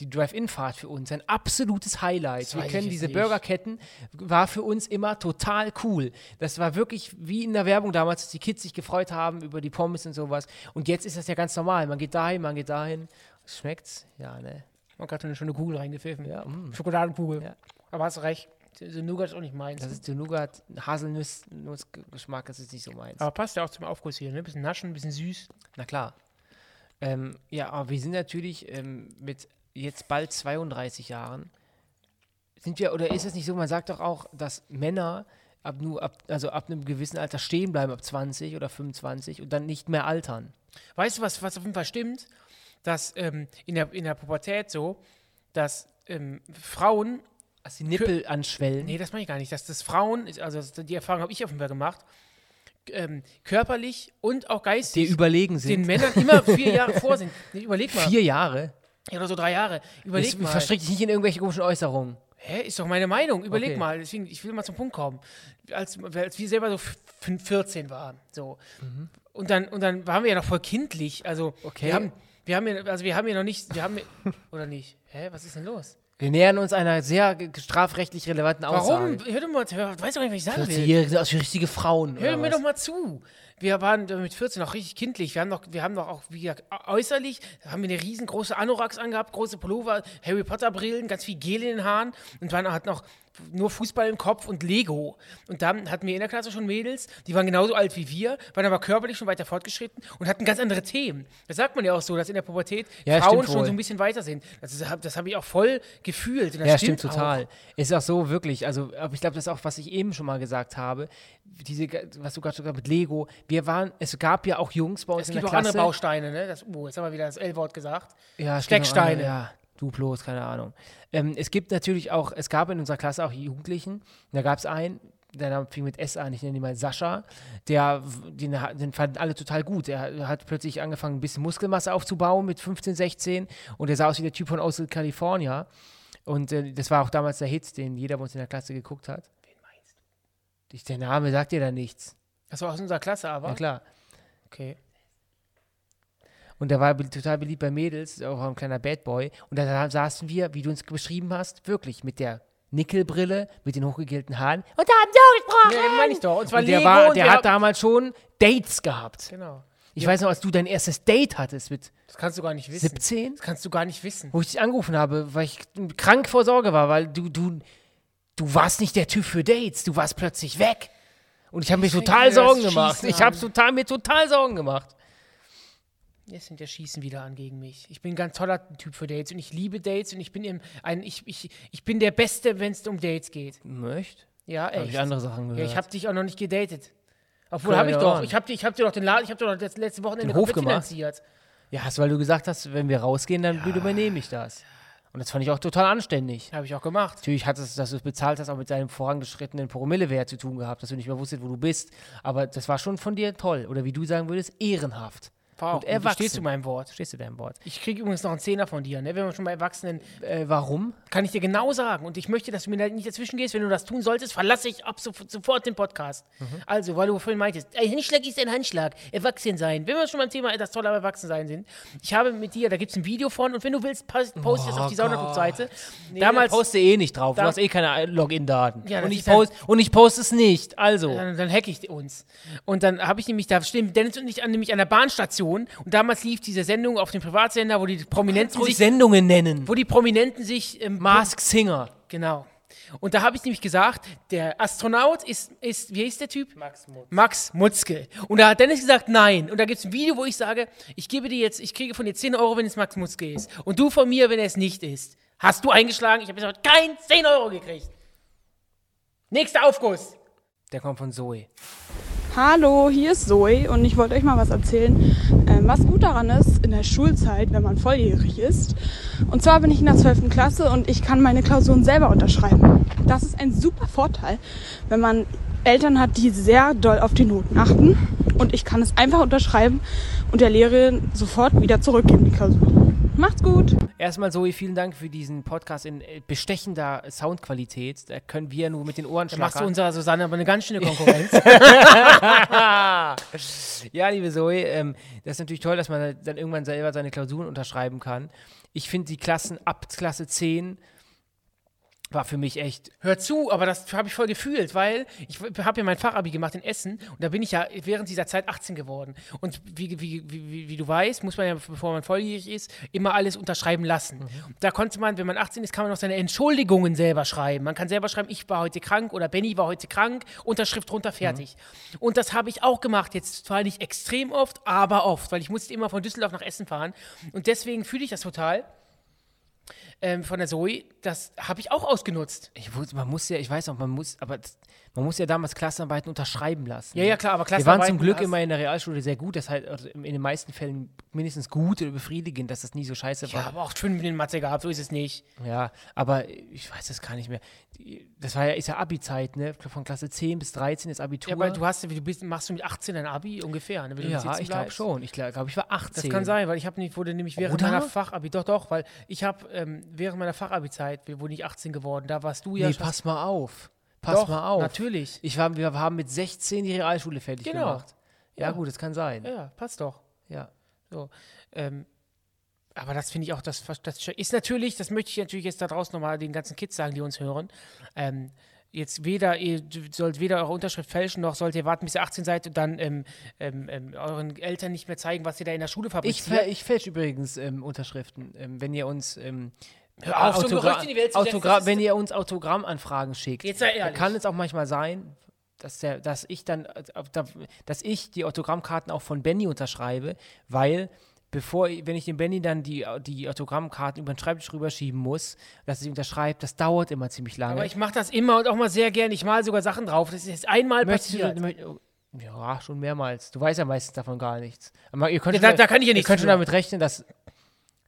die Drive-In-Fahrt für uns ein absolutes Highlight. Wir kennen diese. Burgerketten, war für uns immer total cool. Das war wirklich wie in der Werbung damals, dass die Kids sich gefreut haben über die Pommes und sowas. Und jetzt ist das ja ganz normal. Man geht dahin, man geht dahin. Schmeckt's? Ja, ne? Man hat eine schöne Kugel reingepfiffen. Ja, mm. Schokoladenkugel. Ja. Aber hast recht, so Nougat ist auch nicht meins. Das ist der Nougat, Haselnuss-Geschmack, das ist nicht so meins. aber passt ja auch zum Aufguss hier, ne? Bisschen naschen, bisschen süß. Na klar. Ähm, ja, aber wir sind natürlich ähm, mit jetzt bald 32 Jahren, sind wir, oder ist es nicht so, man sagt doch auch, dass Männer ab nur ab, also ab einem gewissen Alter stehen bleiben, ab 20 oder 25 und dann nicht mehr altern. Weißt du, was, was auf jeden Fall stimmt? Dass ähm, in, der, in der Pubertät so, dass ähm, Frauen Dass die Nippel anschwellen. Nee, das meine ich gar nicht. Dass das Frauen, also das- die Erfahrung habe ich auf jeden Fall gemacht, ähm, körperlich und auch die geistig überlegen den sind. Männern immer vier Jahre vor sind. Nee, überleg mal. Vier Jahre. Ja, Oder so drei Jahre. Überleg Jetzt mal. verstrick dich nicht in irgendwelche komischen Äußerungen. Hä, ist doch meine Meinung. Überleg Okay. mal. Deswegen, ich will mal zum Punkt kommen. Als, als wir selber so f- f- 14 waren, so. Und, dann, und dann waren wir ja noch voll kindlich. Also, Okay. wir haben, wir haben ja, also wir haben ja noch nicht, wir haben, ja- oder nicht? Hä, was ist denn los? Wir nähern uns einer sehr strafrechtlich relevanten Aussage. Warum? Hör doch mal, hör, weißt du gar nicht, was ich sagen will? 40-Jährige sind aus wie richtige Frauen. Hör mir was? doch mal zu. Wir waren mit 14 noch richtig kindlich. Wir haben doch, wir haben doch auch, wie gesagt, äu- äußerlich, haben wir eine riesengroße Anoraks angehabt, große Pullover, Harry Potter Brillen, ganz viel Gel in den Haaren und waren halt noch nur Fußball im Kopf und Lego. Und dann hatten wir in der Klasse schon Mädels, die waren genauso alt wie wir, waren aber körperlich schon weiter fortgeschritten und hatten ganz andere Themen. Das sagt man ja auch so, dass in der Pubertät Ja, Frauen stimmt schon wohl. so ein bisschen weiter sind. Das, das habe ich auch voll gefühlt. Und das Ja, stimmt, auch. total. Ist auch so, wirklich. Also, aber ich glaube, das ist auch, was ich eben schon mal gesagt habe. Diese, was du gerade gesagt hast mit Lego. Wir waren, es gab ja auch Jungs bei uns Es in gibt der auch Klasse. andere Bausteine, ne? Das, oh, jetzt haben wir wieder das L-Wort gesagt. ja, Stecksteine. andere, Ja, Duplos, keine Ahnung. Ähm, es gibt natürlich auch, es gab in unserer Klasse auch Jugendlichen. Da gab es einen, der Name fing mit S an, ich nenne ihn mal Sascha, der, den, den fanden alle total gut. Er hat plötzlich angefangen, ein bisschen Muskelmasse aufzubauen mit 15, 16 und er sah aus wie der Typ von aus California. Und äh, das war auch damals der Hit, den jeder bei uns in der Klasse geguckt hat. Der Name sagt dir da nichts. Das war aus unserer Klasse aber? Ja, klar. Okay. Und der war total beliebt bei Mädels, auch ein kleiner Bad Boy. Und da saßen wir, wie du uns beschrieben hast, wirklich mit der Nickelbrille, mit den hochgegelten Haaren. Und da haben sie auch gesprochen. Ja, meine ich doch. Und zwar und der, Lego war, und der hat damals schon Dates gehabt. Genau. Ich Ja. weiß noch, als du dein erstes Date hattest mit Das kannst du gar nicht wissen. 17, Das kannst du gar nicht wissen. wo ich dich angerufen habe, weil ich krank vor Sorge war, weil du, du, du warst nicht der Typ für Dates. Du warst plötzlich weg. Und ich habe mir total Sorgen gemacht. Schießen Ich habe total, mir total Sorgen gemacht. Jetzt sind ja Schießen wieder an gegen mich. Ich bin ein ganz toller Typ für Dates und ich liebe Dates und ich bin im, ein, ich, ich, ich bin der Beste, wenn es um Dates geht. Möcht? Ja, echt. ich andere Sachen gehört. ja, ich habe dich auch noch nicht gedatet. Obwohl habe ich ja doch. Ich habe ich hab dir doch den Laden, ich habe dir doch das letzte Wochenende Den Hof finanziert. Ja, hast, weil du gesagt hast, wenn wir rausgehen, dann übernehme ich das. Und das fand ich auch total anständig. Habe ich auch gemacht. Natürlich hat es, dass du es bezahlt hast, auch mit deinem vorangeschrittenen Promillewert zu tun gehabt, dass du nicht mehr wusstest, wo du bist. Aber das war schon von dir toll. Oder wie du sagen würdest, ehrenhaft. Auch. Und erwachsen. stehe zu meinem Wort. Stehst du deinem Wort? Ich kriege übrigens noch einen Zehner von dir, ne? Wenn wir schon bei Erwachsenen, Äh, warum? kann ich dir genau sagen. Und ich möchte, dass du mir da nicht dazwischen gehst. Wenn du das tun solltest, verlasse ich ab sofort, den Podcast. Mhm. Also, weil du vorhin meintest, ein Handschlag ist ein Handschlag. Erwachsen sein. Wenn wir schon beim Thema das Tolle am Erwachsensein sind. Ich habe mit dir, da gibt es ein Video von. Und wenn du willst, post, post es auf die Saunaclub-Seite. Damals, da poste eh nicht drauf. Du hast eh keine Login-Daten. Ja, und, ich post, und ich poste es nicht. Also. dann, dann hack ich uns. Und dann habe ich nämlich, da stehen Dennis und ich an, nämlich an der Bahnstation. Und damals lief diese Sendung auf dem Privatsender, wo die Prominenten sich, Sendungen nennen. wo die Prominenten sich ähm, Mask Singer. Genau. Und da habe ich nämlich gesagt, der Astronaut ist, ist wie hieß der Typ? Max Mutzke. Max Mutzke. Und da hat Dennis gesagt, nein. Und da gibt es ein Video, wo ich sage, ich gebe dir jetzt, ich kriege von dir 10 Euro, wenn es Max Mutzke ist. Und du von mir, wenn er es nicht ist. Hast du eingeschlagen? Ich habe jetzt kein 10 Euro gekriegt. Nächster Aufguss. Der kommt von Zoe. Hallo, hier ist Zoe und ich wollte euch mal was erzählen, ähm, was gut daran ist in der Schulzeit, wenn man volljährig ist. Und zwar bin ich in der 12. Klasse und ich kann meine Klausuren selber unterschreiben. Das ist ein super Vorteil, wenn man Eltern hat, die sehr doll auf die Noten achten. Und ich kann es einfach unterschreiben und der Lehrerin sofort wieder zurückgeben, die Klausur. Macht's gut! Erstmal, Zoe, vielen Dank für diesen Podcast in äh, bestechender Soundqualität. Da können wir nur mit den Ohren Da machst du unserer Susanne aber eine ganz schöne Konkurrenz. ja, liebe Zoe, ähm, das ist natürlich toll, dass man dann irgendwann selber seine Klausuren unterschreiben kann. Ich finde die Klassen ab Klasse 10 war für mich echt. Hör zu, aber das habe ich voll gefühlt, weil ich habe ja mein Fachabi gemacht in Essen und da bin ich ja während dieser Zeit 18 geworden. Und wie, wie, wie, wie, du weißt, muss man ja, bevor man volljährig ist, immer alles unterschreiben lassen. Da konnte man, wenn man 18 ist, kann man auch seine Entschuldigungen selber schreiben. Man kann selber schreiben, ich war heute krank oder Benny war heute krank, Unterschrift runter, fertig. Und das habe ich auch gemacht. Jetzt zwar nicht extrem oft, aber oft, weil ich musste immer von Düsseldorf nach Essen fahren. Und deswegen fühle ich das total. Ähm, von der Zoe, das habe ich auch ausgenutzt. Ich, man muss ja, ich weiß auch, man muss, aber das, man muss ja damals Klassenarbeiten unterschreiben lassen. Ja, ja, klar, aber Wir waren zum Klassenarbeiten Glück immer in der Realschule sehr gut, das halt also in den meisten Fällen mindestens gut oder befriedigend, dass das nie so scheiße Ja, war. aber auch fünf in Mathe gehabt, so ist es nicht. Ja, aber ich weiß das gar nicht mehr. Das war ja, ist ja Abi-Zeit, ne? Von Klasse 10 bis 13 ist Abitur. Ja, aber du hast, du bist, machst du mit 18 ein Abi ungefähr, ne, ja, ich glaube schon. Ich glaube, ich war 18. Das kann sein, weil ich habe nicht, wurde nämlich während Oder? meiner Fachabi, doch, doch, weil ich habe ähm, während meiner Fachabi-Zeit, wurde ich 18 geworden, da warst du ja Nee, pass mal auf. Pass doch, mal auf. natürlich. Ich war, wir haben mit 16 die Realschule fertig Genau. gemacht. Ja, Ja. gut, das kann sein. Ja, passt doch. Ja. So, ähm, aber das finde ich auch, das, das ist natürlich, das möchte ich natürlich jetzt da draußen nochmal den ganzen Kids sagen, die uns hören. Ähm, jetzt weder, ihr sollt weder eure Unterschrift fälschen, noch sollt ihr warten, bis ihr 18 seid und dann ähm, ähm, ähm, euren Eltern nicht mehr zeigen, was ihr da in der Schule Ich, fabriziert. fäl- ich fälsche übrigens ähm, Unterschriften, ähm, wenn ihr uns ähm, Hör auf, so in die Welt zu setzen, Autogra- ist- wenn ihr uns Autogrammanfragen schickt. Jetzt sei ehrlich. kann es auch manchmal sein, dass, der, dass ich dann, äh, da- dass ich die Autogrammkarten auch von Benny unterschreibe, weil bevor, ich- wenn ich dem Benny dann die, die Autogrammkarten über den Schreibtisch rüberschieben muss, dass er sie unterschreibt, das dauert immer ziemlich lange. aber ich mache das immer und auch mal sehr gern. Ich mal sogar Sachen drauf. Das ist jetzt einmal Möchtest du, passiert. möcht- oh, ja, schon mehrmals. Du weißt ja meistens davon gar nichts. Aber ihr könnt Ja, schon, da- da kann ich ja ihr nichts könnt schon damit rechnen, dass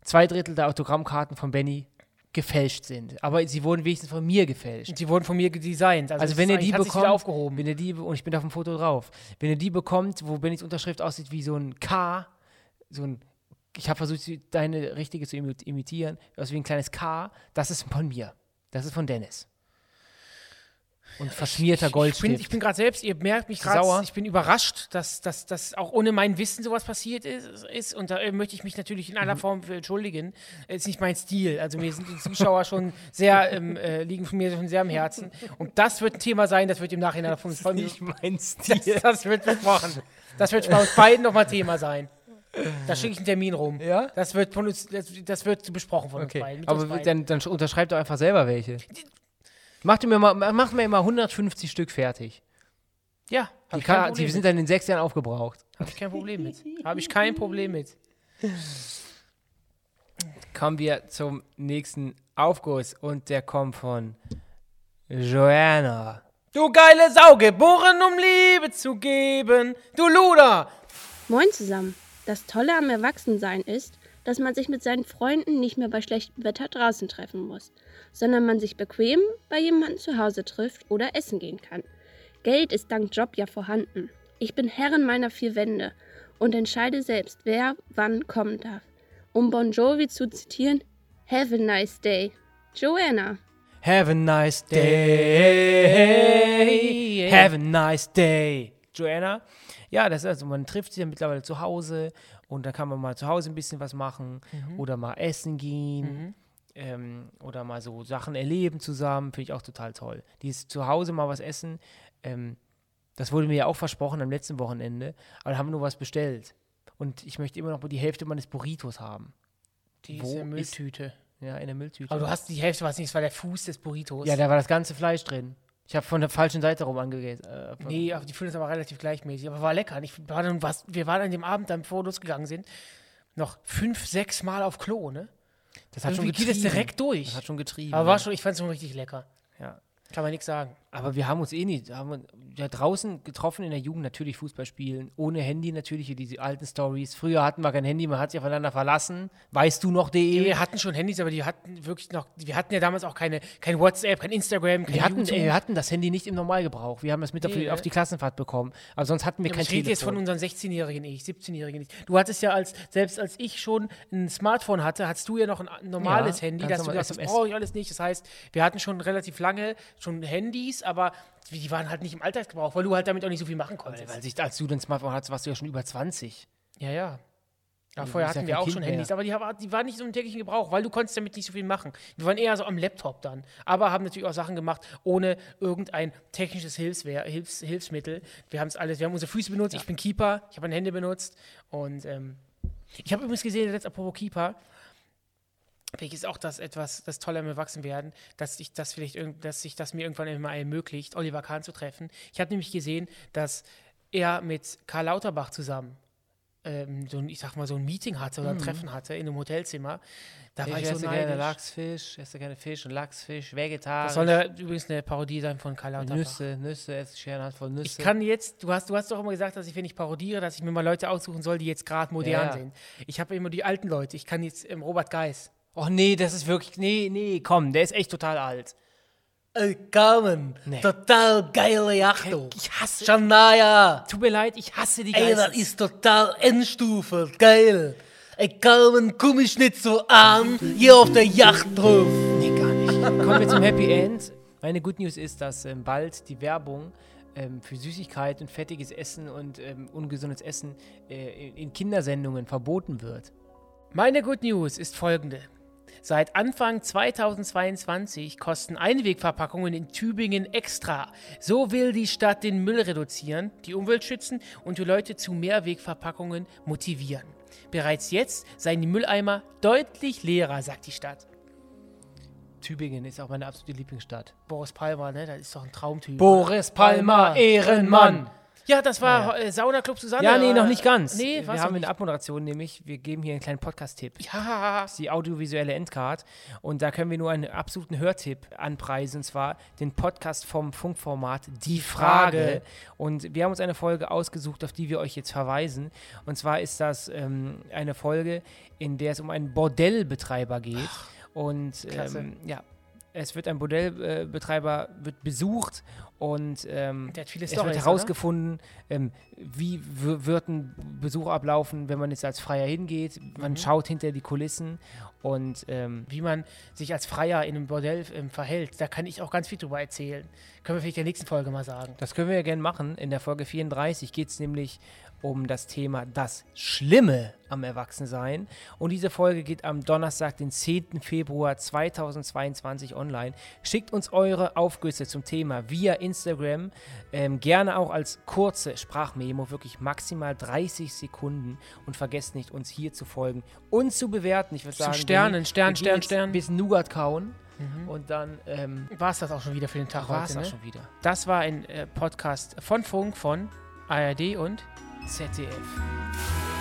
zwei Drittel der Autogrammkarten von Benny gefälscht sind. Aber sie wurden wenigstens von mir gefälscht. Die wurden von mir gedesignt. Also, es wenn ihr die bekommt, aufgehoben. wenn ihr die, und ich bin auf dem Foto drauf, wenn ihr die bekommt, wo Bennys Unterschrift aussieht wie so ein K, so ein, ich habe versucht, sie- deine richtige zu imi- imitieren, aus wie ein kleines K, das ist von mir. Das ist von Dennis. Und verschmierter Ich bin, Goldstift. ich bin gerade selbst, ihr merkt mich gerade, ich bin überrascht, dass, dass auch ohne mein Wissen sowas passiert ist. ist und da äh, möchte ich mich natürlich in Mhm. aller Form für entschuldigen. Ist nicht mein Stil. Also mir sind die Zuschauer schon sehr, ähm, äh, liegen von mir schon sehr am Herzen. Und das wird ein Thema sein, das wird im Nachhinein von, von mir. mein Das, das wird besprochen. Das wird bei uns beiden nochmal Thema sein. Da schicke ich einen Termin rum. Ja? Das wird von uns, das, das wird besprochen von uns beiden. mit uns Aber beiden. dann, dann unterschreibt doch einfach selber welche. Macht mir mal, macht mir mal 150 Stück fertig. ja, Die, habe kann, die sind dann in sechs Jahren aufgebraucht. Hab ich kein Problem mit. Habe ich kein Problem mit. Kommen wir zum nächsten Aufguss und der kommt von Joanna. Du geile Sau, geboren um Liebe zu geben. Du Luder. Moin zusammen. Das Tolle am Erwachsensein ist, dass man sich mit seinen Freunden nicht mehr bei schlechtem Wetter draußen treffen muss, sondern man sich bequem bei jemandem zu Hause trifft oder essen gehen kann. Geld ist dank Job ja vorhanden. Ich bin Herrin meiner vier Wände und entscheide selbst, wer wann kommen darf. Um Bon Jovi zu zitieren, Have a nice day. Joanna. Have a nice day. Have a nice day. Joanna? Ja, das ist also, man trifft sich ja mittlerweile zu Hause und dann kann man mal zu Hause ein bisschen was machen oder mal essen gehen. Ähm, oder mal so Sachen erleben zusammen, finde ich auch total toll. Dieses zu Hause mal was essen, ähm, das wurde mir ja auch versprochen am letzten Wochenende, aber da haben wir nur was bestellt. Und ich möchte immer noch die Hälfte meines Burritos haben. Die Wo ist ist- eine Mülltüte. Ja, in der Mülltüte. Aber du hast die Hälfte, was nicht, das war der Fuß des Burritos. ja, da war das ganze Fleisch drin. Ich habe von der falschen Seite rum angegessen. Äh, Nee, die fühlen es aber relativ gleichmäßig. Aber war lecker. Ich war dann, was, wir waren an dem Abend, dann bevor wir losgegangen sind, noch fünf, sechs Mal auf Klo, ne? das hat schon Irgendwie geht es getrieben. direkt durch. Das hat schon getrieben. Aber war schon, ich fand es schon richtig lecker. ja. Kann man nichts sagen. Aber wir haben uns eh nicht, haben uns ja draußen getroffen in der Jugend, natürlich Fußball spielen, ohne Handy natürlich, diese alten Stories. Früher hatten wir kein Handy, man hat sich aufeinander verlassen. Weißt du noch, de? Wir hatten schon Handys, aber die hatten wirklich noch, wir hatten ja damals auch keine, kein WhatsApp, kein Instagram, kein Wir hatten, ey, wir hatten das Handy nicht im Normalgebrauch. Wir haben das mit auf, die, auf die Klassenfahrt bekommen. Aber sonst hatten wir Ja, kein ich rede jetzt von Telefon. unseren 16-Jährigen nicht, 17-Jährigen nicht. Du hattest ja als, selbst als ich schon ein Smartphone hatte, hattest du ja noch ein normales Ja, Handy, das brauche ich alles nicht. Das heißt, wir hatten schon relativ lange schon Handys, aber die waren halt nicht im Alltagsgebrauch, weil du halt damit auch nicht so viel machen konntest. Weil sich, als du den Smartphone hattest, warst du ja schon über 20. Ja, ja. Ja, du vorher ja hatten wir auch Kind schon mehr. Handys, aber die, haben- die waren nicht so im täglichen Gebrauch, weil du konntest damit nicht so viel machen. Wir waren eher so am Laptop dann, aber haben natürlich auch Sachen gemacht ohne irgendein technisches Hilfswehr, Hilfs, Hilfsmittel. Wir haben es alles, wir haben unsere Füße benutzt, ich bin Keeper, ich habe meine Hände benutzt und ähm, ich habe übrigens gesehen, jetzt apropos Keeper, welches auch das etwas, das Tolle am Erwachsenwerden, dass ich das vielleicht dass sich das mir irgendwann immer ermöglicht, Oliver Kahn zu treffen. Ich habe nämlich gesehen, dass er mit Karl Lauterbach zusammen ähm, so ein, ich sag mal, so ein Meeting hatte oder ein Treffen hatte in einem Hotelzimmer. Da war ich, ich so esse gerne neidisch. Lachsfisch, ich esse gerne Fisch und Lachsfisch, vegetarisch. Das soll ja übrigens eine Parodie sein von Karl Lauterbach. Nüsse, Nüsse, esse ich gerne eine Handvoll Nüsse. Ich kann jetzt, du hast, du hast doch immer gesagt, dass ich, wenn ich parodiere, dass ich mir mal Leute aussuchen soll, die jetzt gerade modern ja. sind. Ich habe immer die alten Leute. Ich kann jetzt ähm, Robert Geis. Oh nee, das ist wirklich, nee, nee, komm, der ist echt total alt. Ey, Carmen, Nee. total geile Yachtung. Ich hasse, Shania, tut mir leid, ich hasse die ey, das ist total Endstufe, geil. Ey, Carmen, komm ich nicht so an, hier auf der Yacht drauf. Nee, gar nicht. Kommen wir zum Happy End. Meine Good News ist, dass ähm, bald die Werbung ähm, für Süßigkeit und fettiges Essen und ähm, ungesundes Essen äh, in Kindersendungen verboten wird. Meine Good News ist folgende. Seit Anfang 2022 kosten Einwegverpackungen in Tübingen extra. So will die Stadt den Müll reduzieren, die Umwelt schützen und die Leute zu Mehrwegverpackungen motivieren. Bereits jetzt seien die Mülleimer deutlich leerer, sagt die Stadt. Tübingen ist auch meine absolute Lieblingsstadt. Boris Palmer, ne? Das ist doch ein Traumtyp. Boris Palmer, Ehrenmann. Ja, das war äh, Saunaclub Susanne. Ja, nee, noch nicht ganz. Nee, wir haben in der Abmoderation nämlich, wir geben hier einen kleinen Podcast-Tipp. Ja, Das ist die audiovisuelle Endcard. Und da können wir nur einen absoluten Hörtipp anpreisen, und zwar den Podcast vom Funkformat Die Frage. Frage. Und wir haben uns eine Folge ausgesucht, auf die wir euch jetzt verweisen. Und zwar ist das ähm, eine Folge, in der es um einen Bordellbetreiber geht. Und Klasse. ähm, ja, es wird ein Bordellbetreiber wird besucht und ähm, Der hat viele es Storys, wird herausgefunden, ähm, wie wird ein Besuch ablaufen, wenn man jetzt als Freier hingeht. Man Mhm. schaut hinter die Kulissen und ähm, wie man sich als Freier in einem Bordell ähm, verhält. Da kann ich auch ganz viel drüber erzählen. Können wir vielleicht in der nächsten Folge mal sagen. das können wir ja gerne machen. In der Folge 34 geht es nämlich um das Thema das Schlimme am Erwachsensein. Und diese Folge geht am Donnerstag, den 10. Februar 2022 online. Schickt uns eure Aufgüsse zum Thema via Instagram. Ähm, gerne auch als kurze Sprachmemo, wirklich maximal 30 Sekunden. Und vergesst nicht, uns hier zu folgen und zu bewerten. Ich würde sagen, Sternen, wir- Stern, Stern, Stern. Bis Nougat kauen. Mhm. Und dann ähm, War es das auch schon wieder für den Tag war es heute, auch ne? schon wieder. Das war ein äh, Podcast von Funk, von ARD und ZDF.